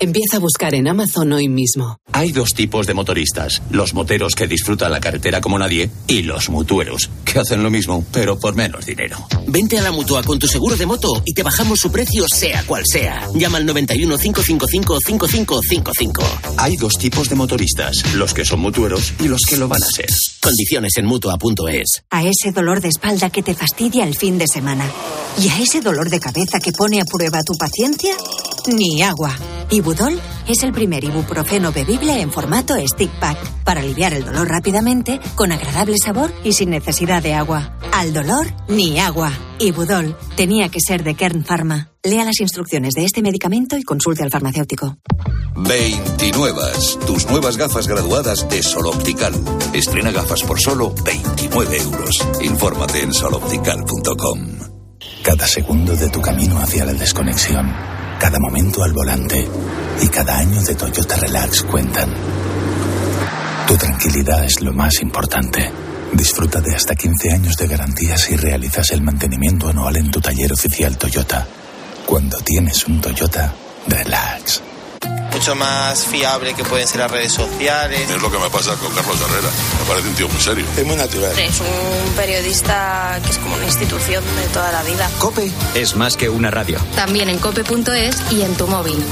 S26: Empieza a buscar en Amazon hoy mismo.
S27: Hay dos tipos de motoristas, los moteros que disfrutan la carretera como nadie y los mutueros, que hacen lo mismo, pero por menos dinero.
S28: Vente a la mutua con tu seguro de moto y te bajamos su precio, sea cual sea. Llama al 91 555 5555.
S27: Hay dos tipos de motoristas, los que son mutueros y los que lo van a ser.
S28: Condiciones en mutua.es.
S29: A ese dolor de espalda que te fastidia el fin de semana. Y a ese dolor de cabeza que pone a prueba tu paciencia, ni agua. Ibudol es el primer ibuprofeno bebible en formato stick pack para aliviar el dolor rápidamente, con agradable sabor y sin necesidad de agua. Al dolor, ni agua. Ibudol tenía que ser de Kern Pharma. Lea las instrucciones de este medicamento y consulte al farmacéutico.
S23: 29. Tus nuevas gafas graduadas de Sol Optical. Estrena gafas por solo 29 euros. Infórmate en soloptical.com.
S30: Cada segundo de tu camino hacia la desconexión, cada momento al volante y cada año de Toyota Relax cuentan. Tu tranquilidad es lo más importante. Disfruta de hasta 15 años de garantías si realizas el mantenimiento anual en tu taller oficial Toyota. Cuando tienes un Toyota, relax.
S31: Mucho más fiable que pueden ser las redes sociales.
S32: Es lo que me pasa con Carlos Herrera. Me parece un tío muy serio.
S31: Es muy natural.
S33: Es un periodista que es como una institución de toda la vida.
S18: Cope es más que una radio.
S17: También en cope.es y en tu móvil.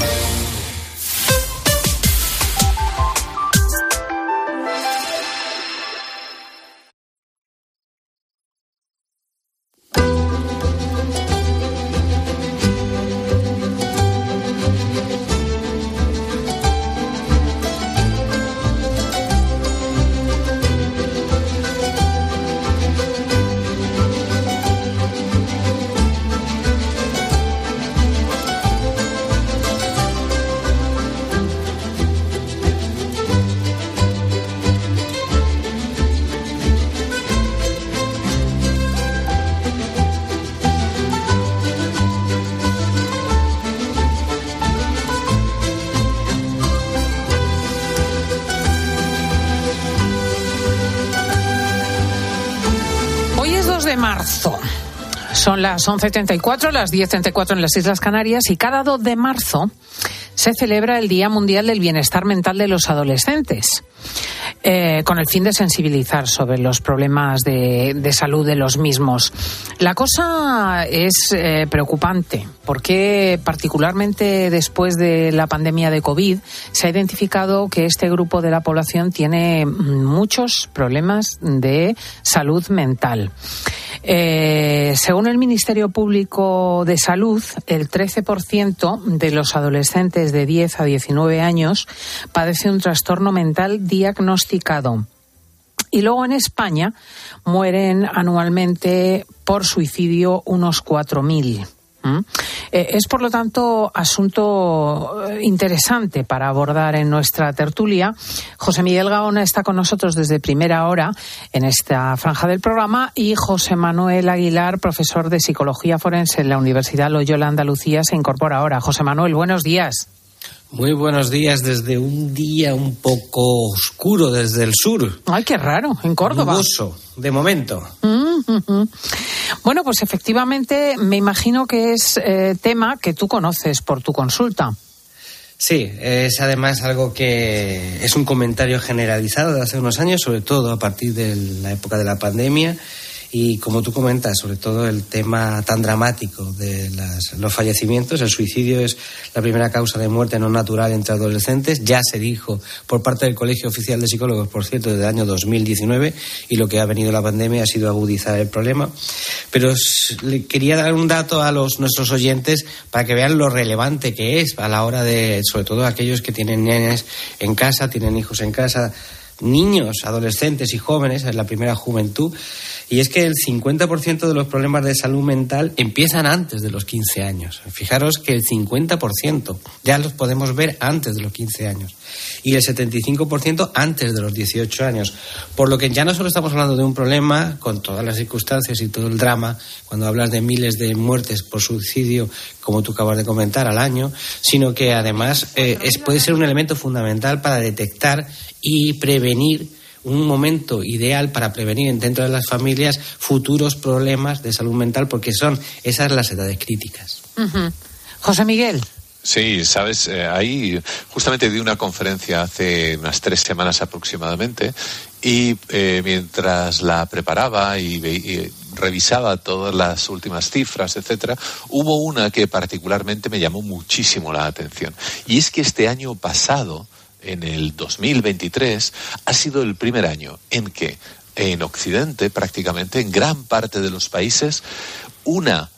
S14: Marzo. Son las 11.34, las 10.34 en las Islas Canarias y cada 2 de marzo se celebra el Día Mundial del Bienestar Mental de los Adolescentes. Eh, con el fin de sensibilizar sobre los problemas de, salud de los mismos. La cosa es eh, preocupante porque particularmente después de la pandemia de COVID se ha identificado que este grupo de la población tiene muchos problemas de salud mental. Eh, según el Ministerio Público de Salud, el 13% de los adolescentes de 10 a 19 años padece un trastorno mental diagnosticado y luego en España mueren anualmente por suicidio unos 4.000. Eh, es, por lo tanto, asunto eh, interesante para abordar en nuestra tertulia. José Miguel Gaona está con nosotros desde primera hora en esta franja del programa y José Manuel Aguilar, profesor de Psicología Forense en la Universidad Loyola Andalucía, se incorpora ahora. José Manuel, buenos días.
S34: Muy buenos días desde un día un poco oscuro desde el sur.
S14: Ay, qué raro, en Córdoba.
S34: de momento.
S14: Mm, bueno, pues efectivamente me imagino que es eh, tema que tú conoces por tu consulta.
S34: Sí, es además algo que es un comentario generalizado de hace unos años, sobre todo a partir de la época de la pandemia y como tú comentas, sobre todo el tema tan dramático de los fallecimientos, el suicidio es la primera causa de muerte no natural entre adolescentes. Ya se dijo por parte del Colegio Oficial de Psicólogos, por cierto, desde el año 2019, y lo que ha venido la pandemia ha sido agudizar el problema. Pero le quería dar un dato a los, nuestros oyentes para que vean lo relevante que es a la hora de, sobre todo aquellos que tienen nenes en casa, tienen hijos en casa, niños, adolescentes y jóvenes en la primera juventud y es que el 50% de los problemas de salud mental empiezan antes de los 15 años. Fijaros que el 50% ya los podemos ver antes de los 15 años y el 75% antes de los 18 años. Por lo que ya no solo estamos hablando de un problema con todas las circunstancias y todo el drama, cuando hablas de miles de muertes por suicidio, como tú acabas de comentar, al año, sino que además eh, es, puede ser un elemento fundamental para detectar y prevenir un momento ideal para prevenir dentro de las familias futuros problemas de salud mental, porque son esas las edades críticas.
S14: José Miguel.
S15: Sí, sabes, eh, ahí justamente di una conferencia hace unas tres semanas aproximadamente y eh, mientras la preparaba y, revisaba todas las últimas cifras, etcétera, hubo una que particularmente me llamó muchísimo la atención. Y es que este año pasado, en el 2023 ha sido el primer año en que en Occidente, prácticamente en gran parte de los países, una,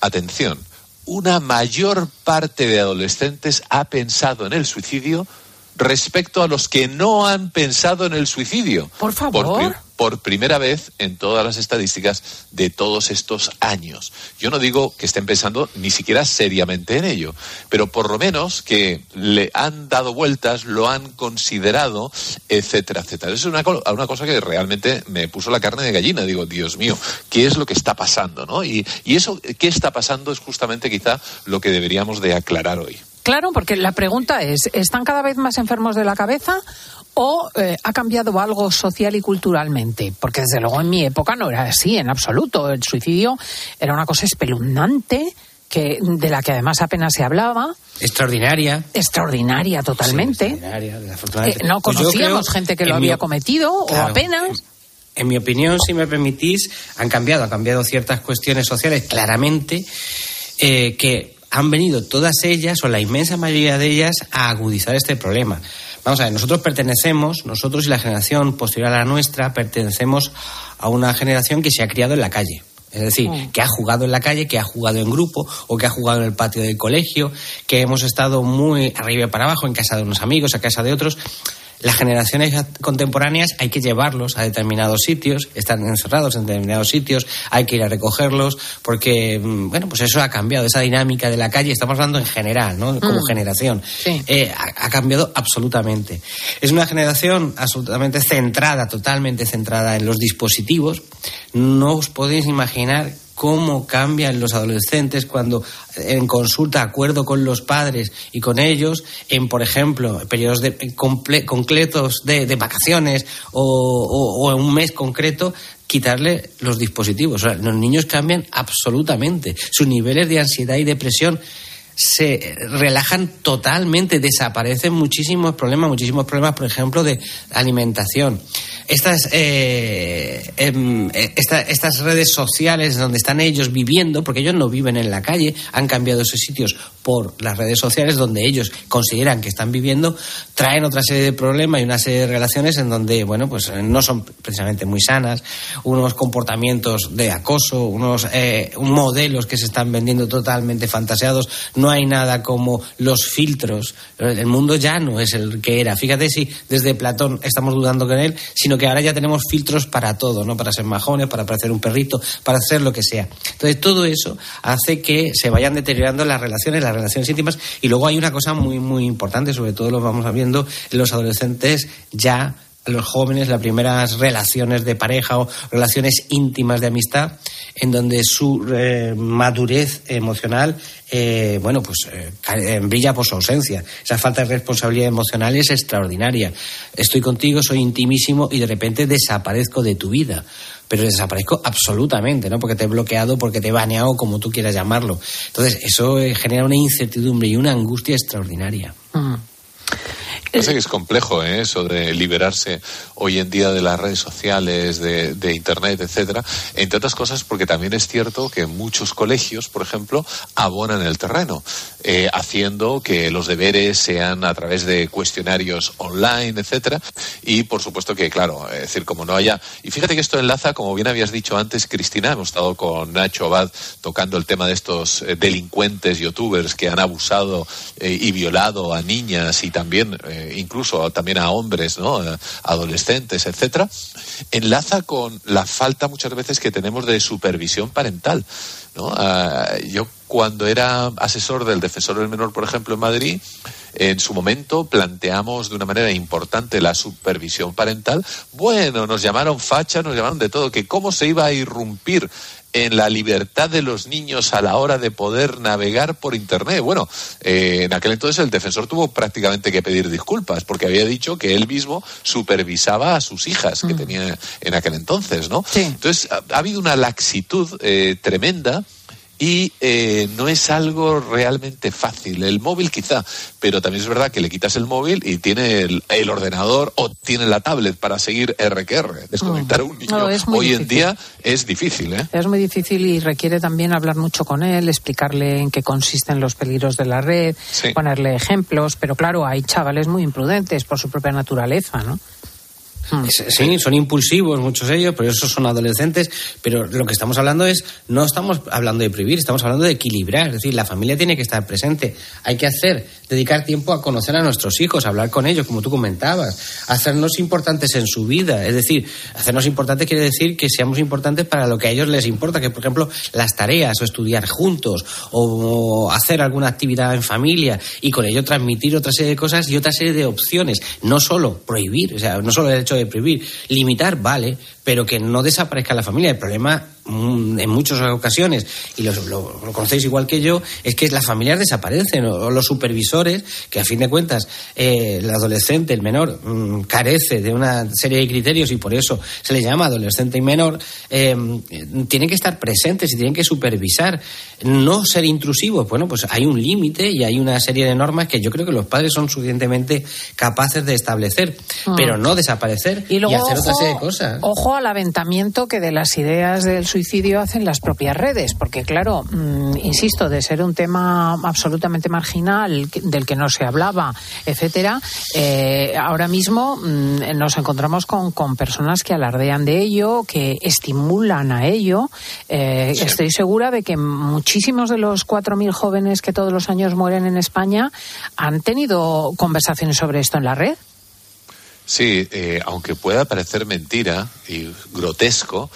S15: atención, una mayor parte de adolescentes ha pensado en el suicidio respecto a los que no han pensado en el suicidio.
S14: Por favor
S15: por primera vez en todas las estadísticas de todos estos años. Yo no digo que estén pensando ni siquiera seriamente en ello, pero por lo menos que le han dado vueltas, lo han considerado, etcétera, etcétera. Eso es una, una cosa que realmente me puso la carne de gallina. Digo, Dios mío, ¿qué es lo que está pasando? ¿no? Y, y eso, ¿qué está pasando? Es justamente quizá lo que deberíamos de aclarar hoy.
S14: Claro, porque la pregunta es, ¿están cada vez más enfermos de la cabeza o eh, ha cambiado algo social y culturalmente? Porque desde luego en mi época no era así en absoluto. El suicidio era una cosa espeluznante. Que, de la que además apenas se hablaba.
S34: Extraordinaria.
S14: Extraordinaria, totalmente.
S34: extraordinaria,
S14: eh, no pues conocíamos gente que lo había cometido, o apenas.
S34: En, mi opinión, si me permitís, han cambiado, han cambiado ciertas cuestiones sociales claramente, eh, que han venido todas ellas, o la inmensa mayoría de ellas, a agudizar este problema. Vamos a ver, nosotros pertenecemos, nosotros y la generación posterior a la nuestra, pertenecemos a una generación que se ha criado en la calle. Es decir, que ha jugado en la calle, que ha jugado en grupo o que ha jugado en el patio del colegio, que hemos estado muy arriba y para abajo, en casa de unos amigos, a casa de otros las generaciones contemporáneas hay que llevarlos a determinados sitios, están encerrados en determinados sitios, hay que ir a recogerlos, porque, mm, bueno, pues eso ha cambiado, esa dinámica de la calle, estamos hablando en general, ¿no? Como mm. generación. Eh, ha, cambiado absolutamente. Es una generación absolutamente centrada, totalmente centrada en los dispositivos. No os podéis imaginar cómo cambian los adolescentes cuando en consulta acuerdo con los padres y con ellos en por ejemplo periodos de, concretos de, de vacaciones o, en un mes concreto quitarle los dispositivos. los niños cambian absolutamente. Sus niveles de ansiedad y depresión se relajan totalmente, desaparecen muchísimos problemas, muchísimos problemas, por ejemplo, de alimentación. Estas, eh, em, eh, estas redes sociales donde están ellos viviendo, porque ellos no viven en la calle, han cambiado esos sitios por las redes sociales donde ellos consideran que están viviendo, traen otra serie de problemas y una serie de relaciones en donde, bueno, pues no son precisamente muy sanas, unos comportamientos de acoso, unos eh, modelos que se están vendiendo totalmente fantaseados, no hay nada como los filtros. El mundo ya no es el que era. Fíjate si desde Platón estamos dudando con él, sino que ahora ya tenemos filtros para todo, ¿no? Para ser majones, para parecer un perrito, para hacer lo que sea. Entonces, todo eso hace que se vayan deteriorando las relaciones, las relaciones íntimas. Y luego hay una cosa muy, muy importante, sobre todo lo vamos viendo en los adolescentes ya los jóvenes las primeras relaciones de pareja o relaciones íntimas de amistad en donde su eh, madurez emocional eh, bueno pues eh, brilla por su ausencia esa falta de responsabilidad emocional es extraordinaria estoy contigo soy intimísimo y de repente desaparezco de tu vida pero desaparezco absolutamente, ¿no? Porque te he bloqueado, porque te he baneado, como tú quieras llamarlo. Entonces, eso genera una incertidumbre y una angustia extraordinaria.
S14: Mm.
S15: Parece que es complejo ¿eh? eso de liberarse hoy en día de las redes sociales, de, de, Internet, etcétera. Entre otras cosas, porque también es cierto que muchos colegios, por ejemplo, abonan el terreno, eh, haciendo que los deberes sean a través de cuestionarios online, etcétera. Y por supuesto que, claro, es decir, como no haya. Y fíjate que esto enlaza, como bien habías dicho antes, Cristina, hemos estado con Nacho Abad tocando el tema de estos eh, delincuentes youtubers que han abusado eh, y violado a niñas y también incluso también a hombres, ¿no? adolescentes, etcétera, enlaza con la falta muchas veces que tenemos de supervisión parental. ¿No? Ah, yo cuando era asesor del defensor del menor, por ejemplo, en Madrid, en su momento planteamos de una manera importante la supervisión parental. Bueno, nos llamaron facha, nos llamaron de todo, que cómo se iba a irrumpir en la libertad de los niños a la hora de poder navegar por Internet. Bueno, eh, en aquel entonces el defensor tuvo prácticamente que pedir disculpas porque había dicho que él mismo supervisaba a sus hijas que mm. tenía en aquel entonces, ¿no? Entonces ha, habido una laxitud eh, tremenda y eh, no es algo realmente fácil. El móvil quizá, pero también es verdad que le quitas el móvil y tiene el, ordenador o tiene la tablet para seguir RQR, desconectar a un niño. Hoy en día es difícil. ¿eh?
S14: Es muy difícil y requiere también hablar mucho con él, explicarle en qué consisten los peligros de la red, ponerle ejemplos, pero claro, hay chavales muy imprudentes por su propia naturaleza, ¿no?
S34: Hmm. Sí, son impulsivos muchos ellos, pero esos son adolescentes. Pero lo que estamos hablando es, no estamos hablando de prohibir, estamos hablando de equilibrar. Es decir, la familia tiene que estar presente. Hay que hacer, dedicar tiempo a conocer a nuestros hijos, a hablar con ellos, como tú comentabas, hacernos importantes en su vida. Es decir, hacernos importantes quiere decir que seamos importantes para lo que a ellos les importa, que por ejemplo las tareas o estudiar juntos o hacer alguna actividad en familia y con ello transmitir otra serie de cosas y otra serie de opciones. No solo prohibir, o sea, no solo el hecho de prohibir. Limitar, vale, pero que no desaparezca la familia. El problema en muchas ocasiones, y lo, conocéis igual que yo, es que las familias desaparecen, o, los supervisores, que a fin de cuentas eh, el adolescente, el menor, mm, carece de una serie de criterios y por eso se le llama adolescente y menor, eh, tienen que estar presentes y tienen que supervisar, no ser intrusivos. Bueno, pues hay un límite y hay una serie de normas que yo creo que los padres son suficientemente capaces de establecer, ah. pero no desaparecer y, hacer otra serie de cosas.
S14: Ojo al aventamiento que de las ideas del suicidio hacen las propias redes, porque claro, mm, insisto, de ser un tema absolutamente marginal, del que no se hablaba, etcétera, eh, ahora mismo mm, nos encontramos con, con, personas que alardean de ello, que estimulan a ello. Eh, estoy segura de que muchísimos de los 4.000 jóvenes que todos los años mueren en España han tenido conversaciones sobre esto en la red.
S15: Sí, eh, aunque pueda parecer mentira y grotesco,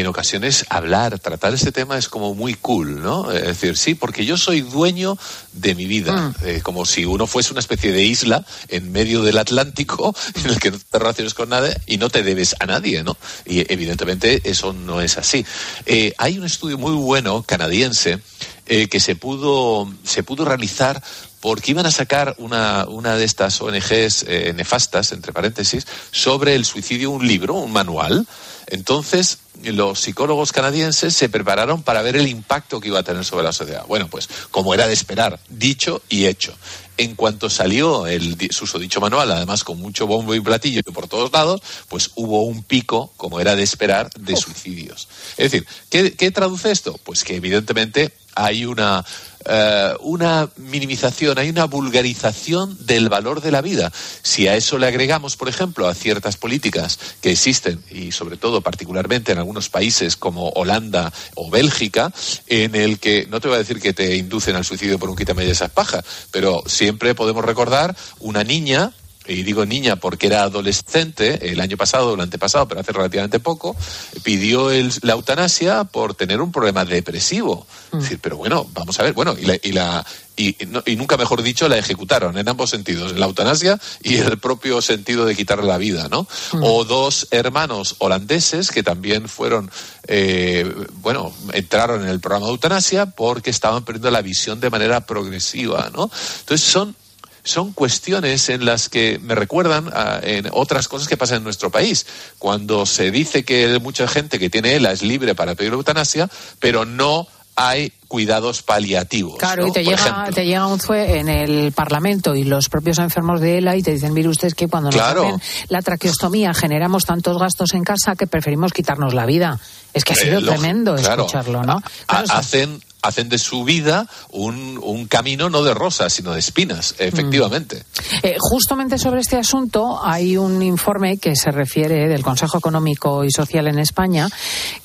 S15: en ocasiones hablar, tratar este tema es como muy cool, ¿no? Es decir, sí, porque yo soy dueño de mi vida,
S14: Mm.
S15: eh, como si uno fuese una especie de isla en medio del Atlántico en el que no te relaciones con nadie y no te debes a nadie, ¿no? Y evidentemente eso no es así. Eh, hay un estudio muy bueno canadiense eh, que se pudo, se pudo realizar porque iban a sacar una, una de estas ONGs eh, nefastas, entre paréntesis, sobre el suicidio, un libro, un manual. Entonces, los psicólogos canadienses se prepararon para ver el impacto que iba a tener sobre la sociedad. Bueno, pues como era de esperar, dicho y hecho. En cuanto salió el di- susodicho manual, además con mucho bombo y platillo por todos lados, pues hubo un pico, como era de esperar, de suicidios. Es decir, ¿qué, qué traduce esto? Pues que evidentemente hay una, eh, una minimización, hay una vulgarización del valor de la vida. Si a eso le agregamos, por ejemplo, a ciertas políticas que existen, y sobre todo particularmente en algunos países como Holanda o Bélgica, en el que, no te voy a decir que te inducen al suicidio por un quítame de esas pajas, pero siempre podemos recordar una niña y digo niña porque era adolescente el año pasado el antepasado, pero hace relativamente poco, pidió el- la eutanasia por tener un problema depresivo. Es decir, pero bueno, vamos a ver, bueno, y, la, y, la- y, no- y nunca mejor dicho, la ejecutaron en ambos sentidos, en la eutanasia y el propio sentido de quitarle la vida, ¿no? O dos hermanos holandeses que también fueron, eh, bueno, entraron en el programa de eutanasia porque estaban perdiendo la visión de manera progresiva, ¿no? Entonces son son cuestiones en las que me recuerdan a, en otras cosas que pasan en nuestro país. Cuando se dice que mucha gente que tiene ELA es libre para pedir eutanasia, pero no hay cuidados paliativos.
S14: Claro,
S15: ¿no?
S14: y te
S15: Por
S14: llega,
S15: ejemplo.
S14: te llega un CUE en el Parlamento y los propios enfermos de ELA y te dicen, mire usted que cuando
S15: Claro.
S14: nos hacen la traqueostomía generamos tantos gastos en casa que preferimos quitarnos la vida. Es que ha
S15: Eh,
S14: sido
S15: lógico,
S14: tremendo
S15: claro.
S14: escucharlo, ¿no? Claro,
S15: hacen, hacen de su vida un, un camino no de rosas, sino de espinas, efectivamente.
S14: Eh, justamente sobre este asunto hay un informe que se refiere del Consejo Económico y Social en España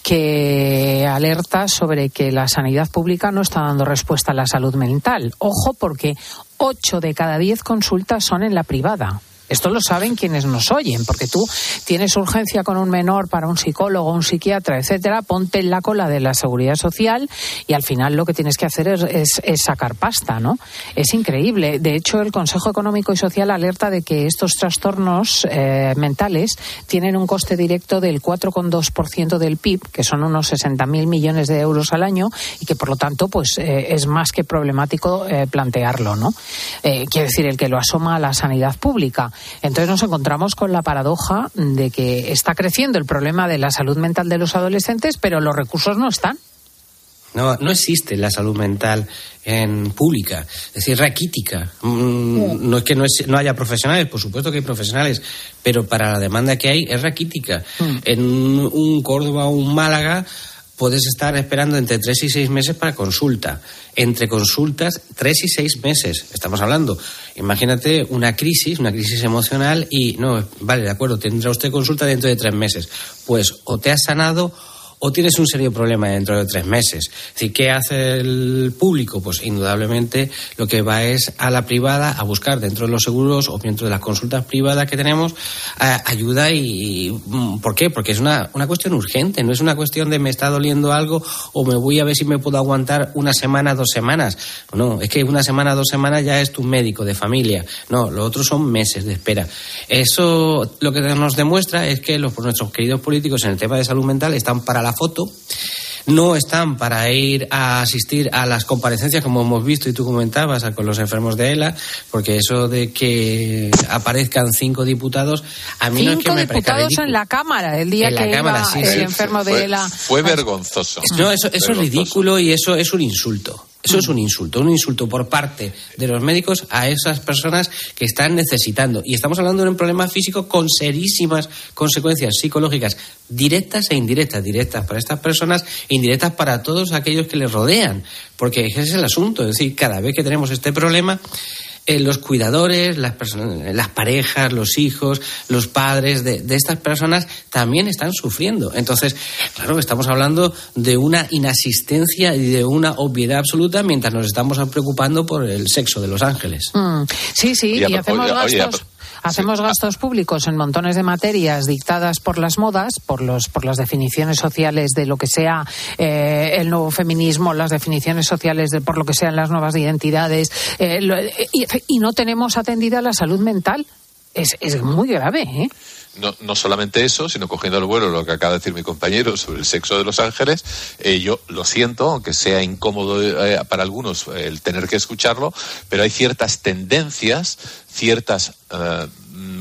S14: que alerta sobre que la sanidad pública no está dando respuesta a la salud mental. Ojo porque 8 de cada 10 consultas son en la privada. Esto lo saben quienes nos oyen, porque tú tienes urgencia con un menor para un psicólogo, un psiquiatra, etcétera, ponte en la cola de la seguridad social y al final lo que tienes que hacer es, sacar pasta, ¿no? Es increíble. De hecho, el Consejo Económico y Social alerta de que estos trastornos eh, mentales tienen un coste directo del 4,2% del PIB, que son unos 60.000 millones de euros al año, y que por lo tanto, pues eh, es más que problemático eh, plantearlo, ¿no? Eh, quiere decir, el que lo asoma a la sanidad pública. Entonces nos encontramos con la paradoja de que está creciendo el problema de la salud mental de los adolescentes, pero los recursos no están.
S34: No, no existe la salud mental en pública, es decir, raquítica. Mm, No es que no, es- no haya profesionales, por supuesto que hay profesionales, pero para la demanda que hay es raquítica. En un, un Córdoba o un Málaga puedes estar esperando entre tres y seis meses para consulta. Entre consultas, tres y seis meses, estamos hablando. Imagínate una crisis, una crisis emocional y, no, vale, de acuerdo, tendrá usted consulta dentro de tres meses. Pues o te has sanado o tienes un serio problema dentro de tres meses. ¿qué hace el público? Pues indudablemente lo que va es a la privada a buscar dentro de los seguros o dentro de las consultas privadas que tenemos eh, ayuda y, y, mm, ¿por qué? Porque es una, una cuestión urgente, no es una cuestión de me está doliendo algo o me voy a ver si me puedo aguantar una semana, dos semanas. No, es que una semana, dos semanas ya es tu médico de familia. No, lo otro son meses de espera. Eso lo que nos demuestra es que los, nuestros queridos políticos en el tema de salud mental están para la foto, no están para ir a asistir a las comparecencias como hemos visto y tú comentabas con los enfermos de ELA, porque eso de que aparezcan cinco diputados, a mí no es que
S14: Cinco
S34: me
S14: diputados en la Cámara el día
S34: En la
S14: que
S34: Cámara,
S14: iba
S34: sí,
S14: el
S34: sí.
S14: enfermo de
S15: Fue,
S14: ELA.
S15: fue vergonzoso.
S34: No, eso, eso es
S15: Vergonzoso.
S34: ridículo y eso es un insulto. Eso es un insulto, un insulto por parte de los médicos a esas personas que están necesitando. Y estamos hablando de un problema físico con serísimas consecuencias psicológicas, directas e indirectas. Directas para estas personas e indirectas para todos aquellos que les rodean. Porque ese es el asunto. Es decir, cada vez que tenemos este problema, eh, los cuidadores, las, personas, las parejas, los hijos, los padres de, de estas personas también están sufriendo. Entonces, claro, estamos hablando de una inasistencia y de una obviedad absoluta mientras nos estamos preocupando por el sexo de los ángeles.
S14: Mm, Sí, sí,
S15: Y a
S14: y hacemos
S15: propósito- oye, a
S14: gastos. Hacemos gastos públicos en montones de materias dictadas por las modas, por los por las definiciones sociales de lo que sea eh, el nuevo feminismo, las definiciones sociales de por lo que sean las nuevas identidades, eh, lo- eh, y, y no tenemos atendida la salud mental. Es, es muy grave, ¿eh?
S15: No, no solamente eso, sino cogiendo al vuelo lo que acaba de decir mi compañero sobre el sexo de los ángeles, eh, yo lo siento, aunque sea incómodo eh, para algunos el tener que escucharlo, pero hay ciertas tendencias, ciertas eh,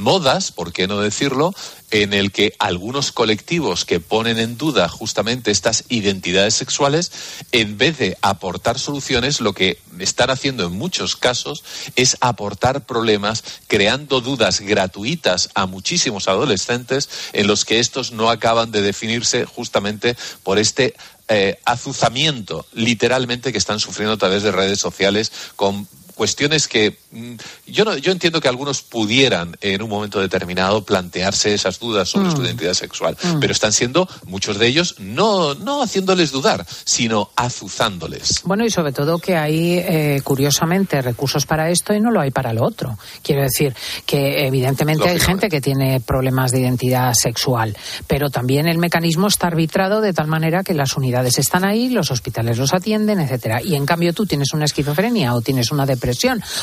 S15: modas, por qué no decirlo, en el que algunos colectivos que ponen en duda justamente estas identidades sexuales, en vez de aportar soluciones, lo que están haciendo en muchos casos es aportar problemas, creando dudas gratuitas a muchísimos adolescentes en los que estos no acaban de definirse justamente por este eh, azuzamiento, literalmente, que están sufriendo a través de redes sociales con cuestiones que mm, yo no, yo entiendo que algunos pudieran en un momento determinado plantearse esas dudas sobre su
S14: Mm.
S15: identidad sexual,
S14: Mm.
S15: pero están siendo muchos de ellos no no haciéndoles dudar, sino azuzándoles.
S14: Bueno, y sobre todo que hay, eh, curiosamente, recursos para esto y no lo hay para lo otro. Quiero decir que, evidentemente, hay gente que tiene problemas de identidad sexual, pero también el mecanismo está arbitrado de tal manera que las unidades están ahí, los hospitales los atienden, etcétera. Y en cambio, tú tienes una esquizofrenia o tienes una depresión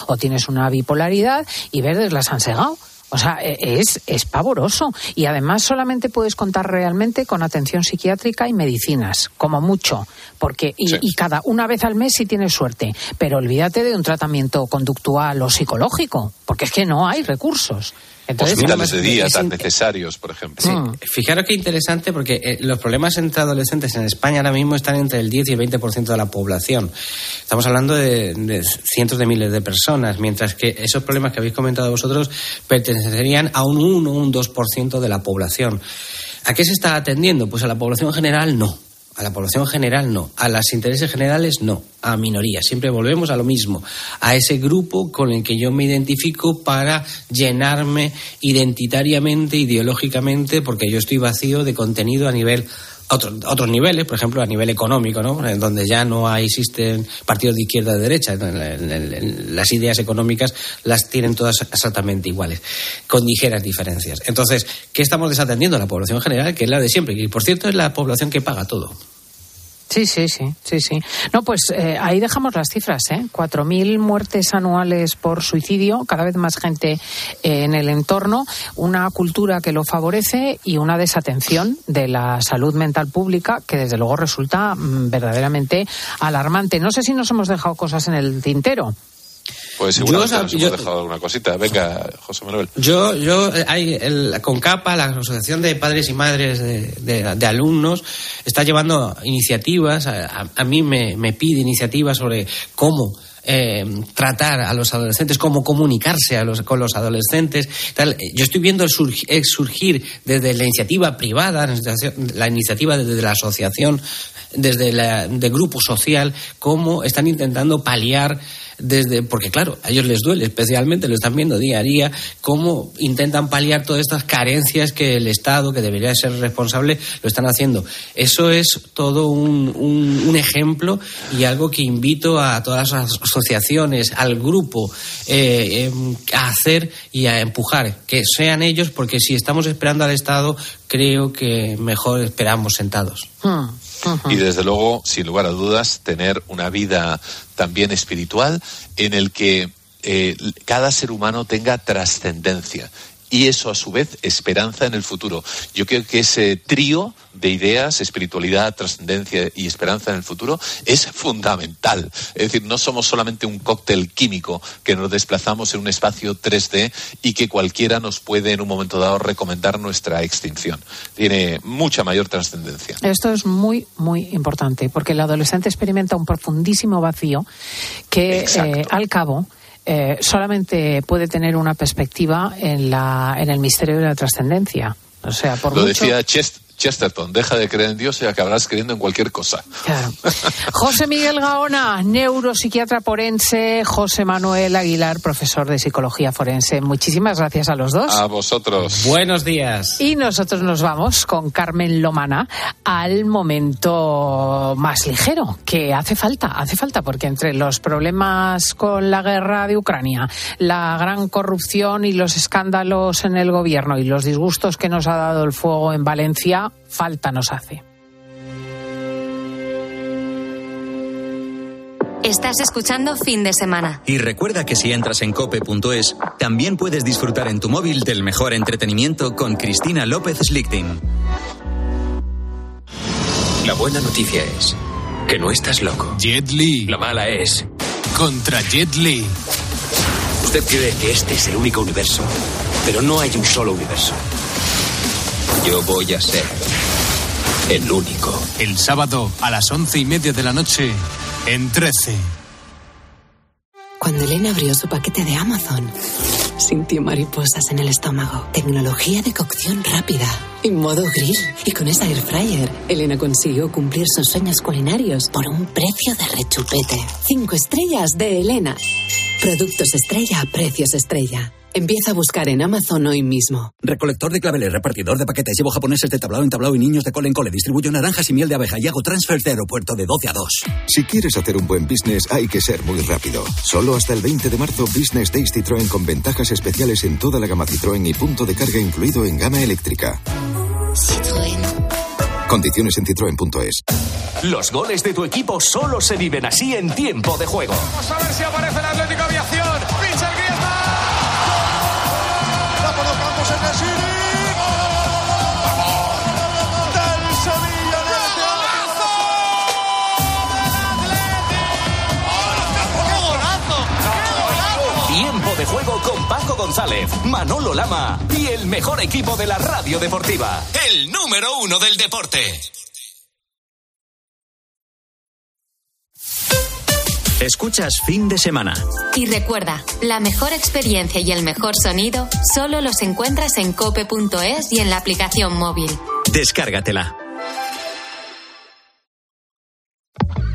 S14: o tienes una bipolaridad y verdes las han segado. O sea, e- es, es pavoroso. Y además solamente puedes contar realmente con atención psiquiátrica y medicinas, como mucho. Porque, y, y cada una vez al mes si tienes suerte. Pero olvídate de un tratamiento conductual o psicológico, porque es que no hay recursos. Entonces,
S15: Hospitales de día tan necesarios, por ejemplo.
S34: Sí, fijaros qué interesante porque eh, los problemas entre adolescentes en España ahora mismo están entre el 10 y el 20% de la población. Estamos hablando de, de cientos de miles de personas, mientras que esos problemas que habéis comentado vosotros pertenecerían a un 1 o un 2% de la población. ¿A qué se está atendiendo? Pues a la población general no. A la población general no, a los intereses generales no, a minorías. Siempre volvemos a lo mismo, a ese grupo con el que yo me identifico para llenarme identitariamente, ideológicamente, porque yo estoy vacío de contenido a nivel otro- otros niveles, por ejemplo, a nivel económico, ¿no? En donde ya no existen partidos de izquierda y de derecha. Las ideas económicas las tienen todas exactamente iguales, con ligeras diferencias. Entonces, ¿qué estamos desatendiendo? La población general, que es la de siempre, y por cierto es la población que paga todo.
S14: Sí, sí, sí, sí, sí. No, pues eh, ahí dejamos las cifras, ¿eh? 4.000 muertes anuales por suicidio, cada vez más gente eh, en el entorno, una cultura que lo favorece y una desatención de la salud mental pública que desde luego resulta mm, verdaderamente alarmante. No sé si nos hemos dejado cosas en el tintero.
S15: Pues seguramente
S34: Yo,
S15: nos
S34: yo-
S15: hemos dejado alguna cosita. Venga, José Manuel.
S34: Yo, yo, eh, hay el, con CAPA, la Asociación de Padres y Madres de, de- de Alumnos, está llevando iniciativas, a, a- a mí me, me pide iniciativas sobre cómo eh, tratar a los adolescentes, cómo comunicarse a los, con los adolescentes. Tal. Yo estoy viendo el, surgi- el surgir desde la iniciativa privada, la iniciativa- la iniciativa desde la asociación, desde la de grupo social, cómo están intentando paliar desde porque claro a ellos les duele especialmente lo están viendo día a día cómo intentan paliar todas estas carencias que el Estado que debería ser responsable lo están haciendo. Eso es todo un, un- un ejemplo y algo que invito a todas las asociaciones al grupo eh, em, a hacer y a empujar que sean ellos porque si estamos esperando al Estado creo que mejor esperamos sentados.
S14: Hmm,
S15: Y desde luego, sin lugar a dudas, tener una vida también espiritual en el que eh, cada ser humano tenga trascendencia. Y eso, a su vez, esperanza en el futuro. Yo creo que ese trío de ideas, espiritualidad, trascendencia y esperanza en el futuro, es fundamental. Es decir, no somos solamente un cóctel químico que nos desplazamos en un espacio 3D y que cualquiera nos puede en un momento dado recomendar nuestra extinción. Tiene mucha mayor trascendencia.
S14: Esto es muy, muy importante, porque el adolescente experimenta un profundísimo vacío que, eh, al cabo, eh, solamente puede tener una perspectiva en, la, en el misterio de la trascendencia. O sea, por
S15: Lo
S14: mucho...
S15: decía Chest- Chesterton, deja de creer en Dios y acabarás creyendo en cualquier cosa.
S14: Claro. José Miguel Gaona, neuropsiquiatra forense, José Manuel Aguilar, profesor de psicología forense. Muchísimas gracias a los dos.
S15: A vosotros.
S34: Buenos días.
S14: Y nosotros nos vamos con Carmen Lomana al momento más ligero, que hace falta, hace falta, porque entre los problemas con la guerra de Ucrania, la gran corrupción y los escándalos en el gobierno y los disgustos que nos ha dado el fuego en Valencia, falta nos hace.
S3: Estás escuchando fin de semana.
S35: Y recuerda que si entras en cope.es, también puedes disfrutar en tu móvil del mejor entretenimiento con Cristina López Slichting.
S36: La buena noticia es que no estás loco.
S37: Jet Li.
S36: La mala es
S37: contra Jet Li.
S36: Usted cree que este es el único universo, pero no hay un solo universo. Yo voy a ser el único.
S37: El sábado a las once y media de la noche en 13.
S26: Cuando Elena abrió su paquete de Amazon, sintió mariposas en el estómago. Tecnología de cocción rápida, en modo grill. Y con esa air fryer, Elena consiguió cumplir sus sueños culinarios por un precio de rechupete. Cinco estrellas de Elena. Productos estrella a precios estrella. Empieza a buscar en Amazon hoy mismo.
S38: Recolector de claveles, repartidor de paquetes, llevo japoneses de tablao en tablao y niños de cole en cole. Distribuyo naranjas y miel de abeja y hago transfers de aeropuerto de 12 a 2.
S39: Si quieres hacer un buen business, hay que ser muy rápido. Solo hasta el 20 de marzo, Business Days Citroën con ventajas especiales en toda la gama Citroën y punto de carga incluido en gama eléctrica.
S3: Citroën.
S39: Condiciones en citroen.es.
S40: Los goles de tu equipo solo se viven así en tiempo de juego.
S41: Vamos a ver si aparece el Atlético Aviación.
S40: Paco González, Manolo Lama y el mejor equipo de la radio deportiva. El número uno del deporte.
S35: Escuchas fin de semana.
S3: Y recuerda, la mejor experiencia y el mejor sonido solo los encuentras en cope.es y en la aplicación móvil.
S35: Descárgatela.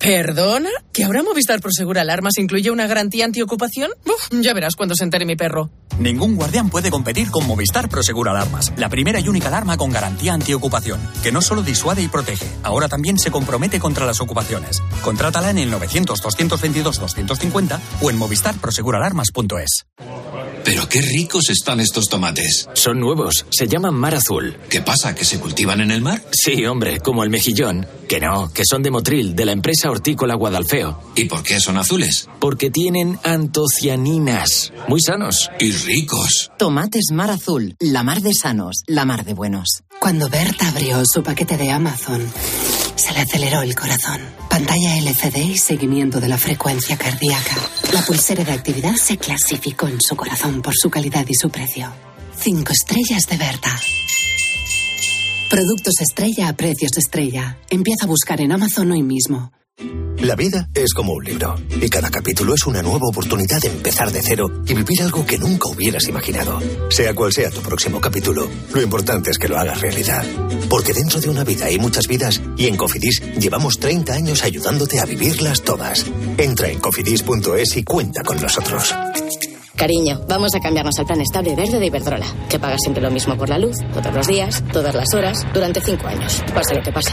S42: ¿Perdona? ¿Que ahora Movistar Prosegur Alarmas incluye una garantía antiocupación? Uf, ya verás cuando se entere mi perro.
S43: Ningún guardián puede competir con Movistar Prosegur Alarmas, la primera y única alarma con garantía antiocupación, que no solo disuade y protege, ahora también se compromete contra las ocupaciones. Contrátala en el 900-222-250 o en movistarproseguralarmas.es.
S44: Pero qué ricos están estos tomates.
S36: Son nuevos, se llaman mar azul.
S44: ¿Qué pasa, que se cultivan en el mar?
S36: Sí, hombre, como el mejillón. Que no, que son de Motril, de la empresa hortícola Guadalfeo.
S44: ¿Y por qué son azules?
S36: Porque tienen antocianinas. Muy sanos.
S44: Y ricos.
S26: Tomates mar azul, la mar de sanos, la mar de buenos. Cuando Berta abrió su paquete de Amazon, se le aceleró el corazón. Pantalla LCD y seguimiento de la frecuencia cardíaca. La pulsera de actividad se clasificó en su corazón por su calidad y su precio. Cinco estrellas de Berta. Productos estrella a precios estrella. Empieza a buscar en Amazon hoy mismo.
S27: La vida es como un libro y cada capítulo es una nueva oportunidad de empezar de cero y vivir algo que nunca hubieras imaginado. Sea cual sea tu próximo capítulo, lo importante es que lo hagas realidad. Porque dentro de una vida hay muchas vidas y en Cofidis llevamos 30 años ayudándote a vivirlas todas. Entra en cofidis.es y cuenta con nosotros.
S45: Cariño, vamos a cambiarnos al plan estable verde de Iberdrola, que paga siempre lo mismo por la luz, todos los días, todas las horas, durante cinco años, pase lo que pase.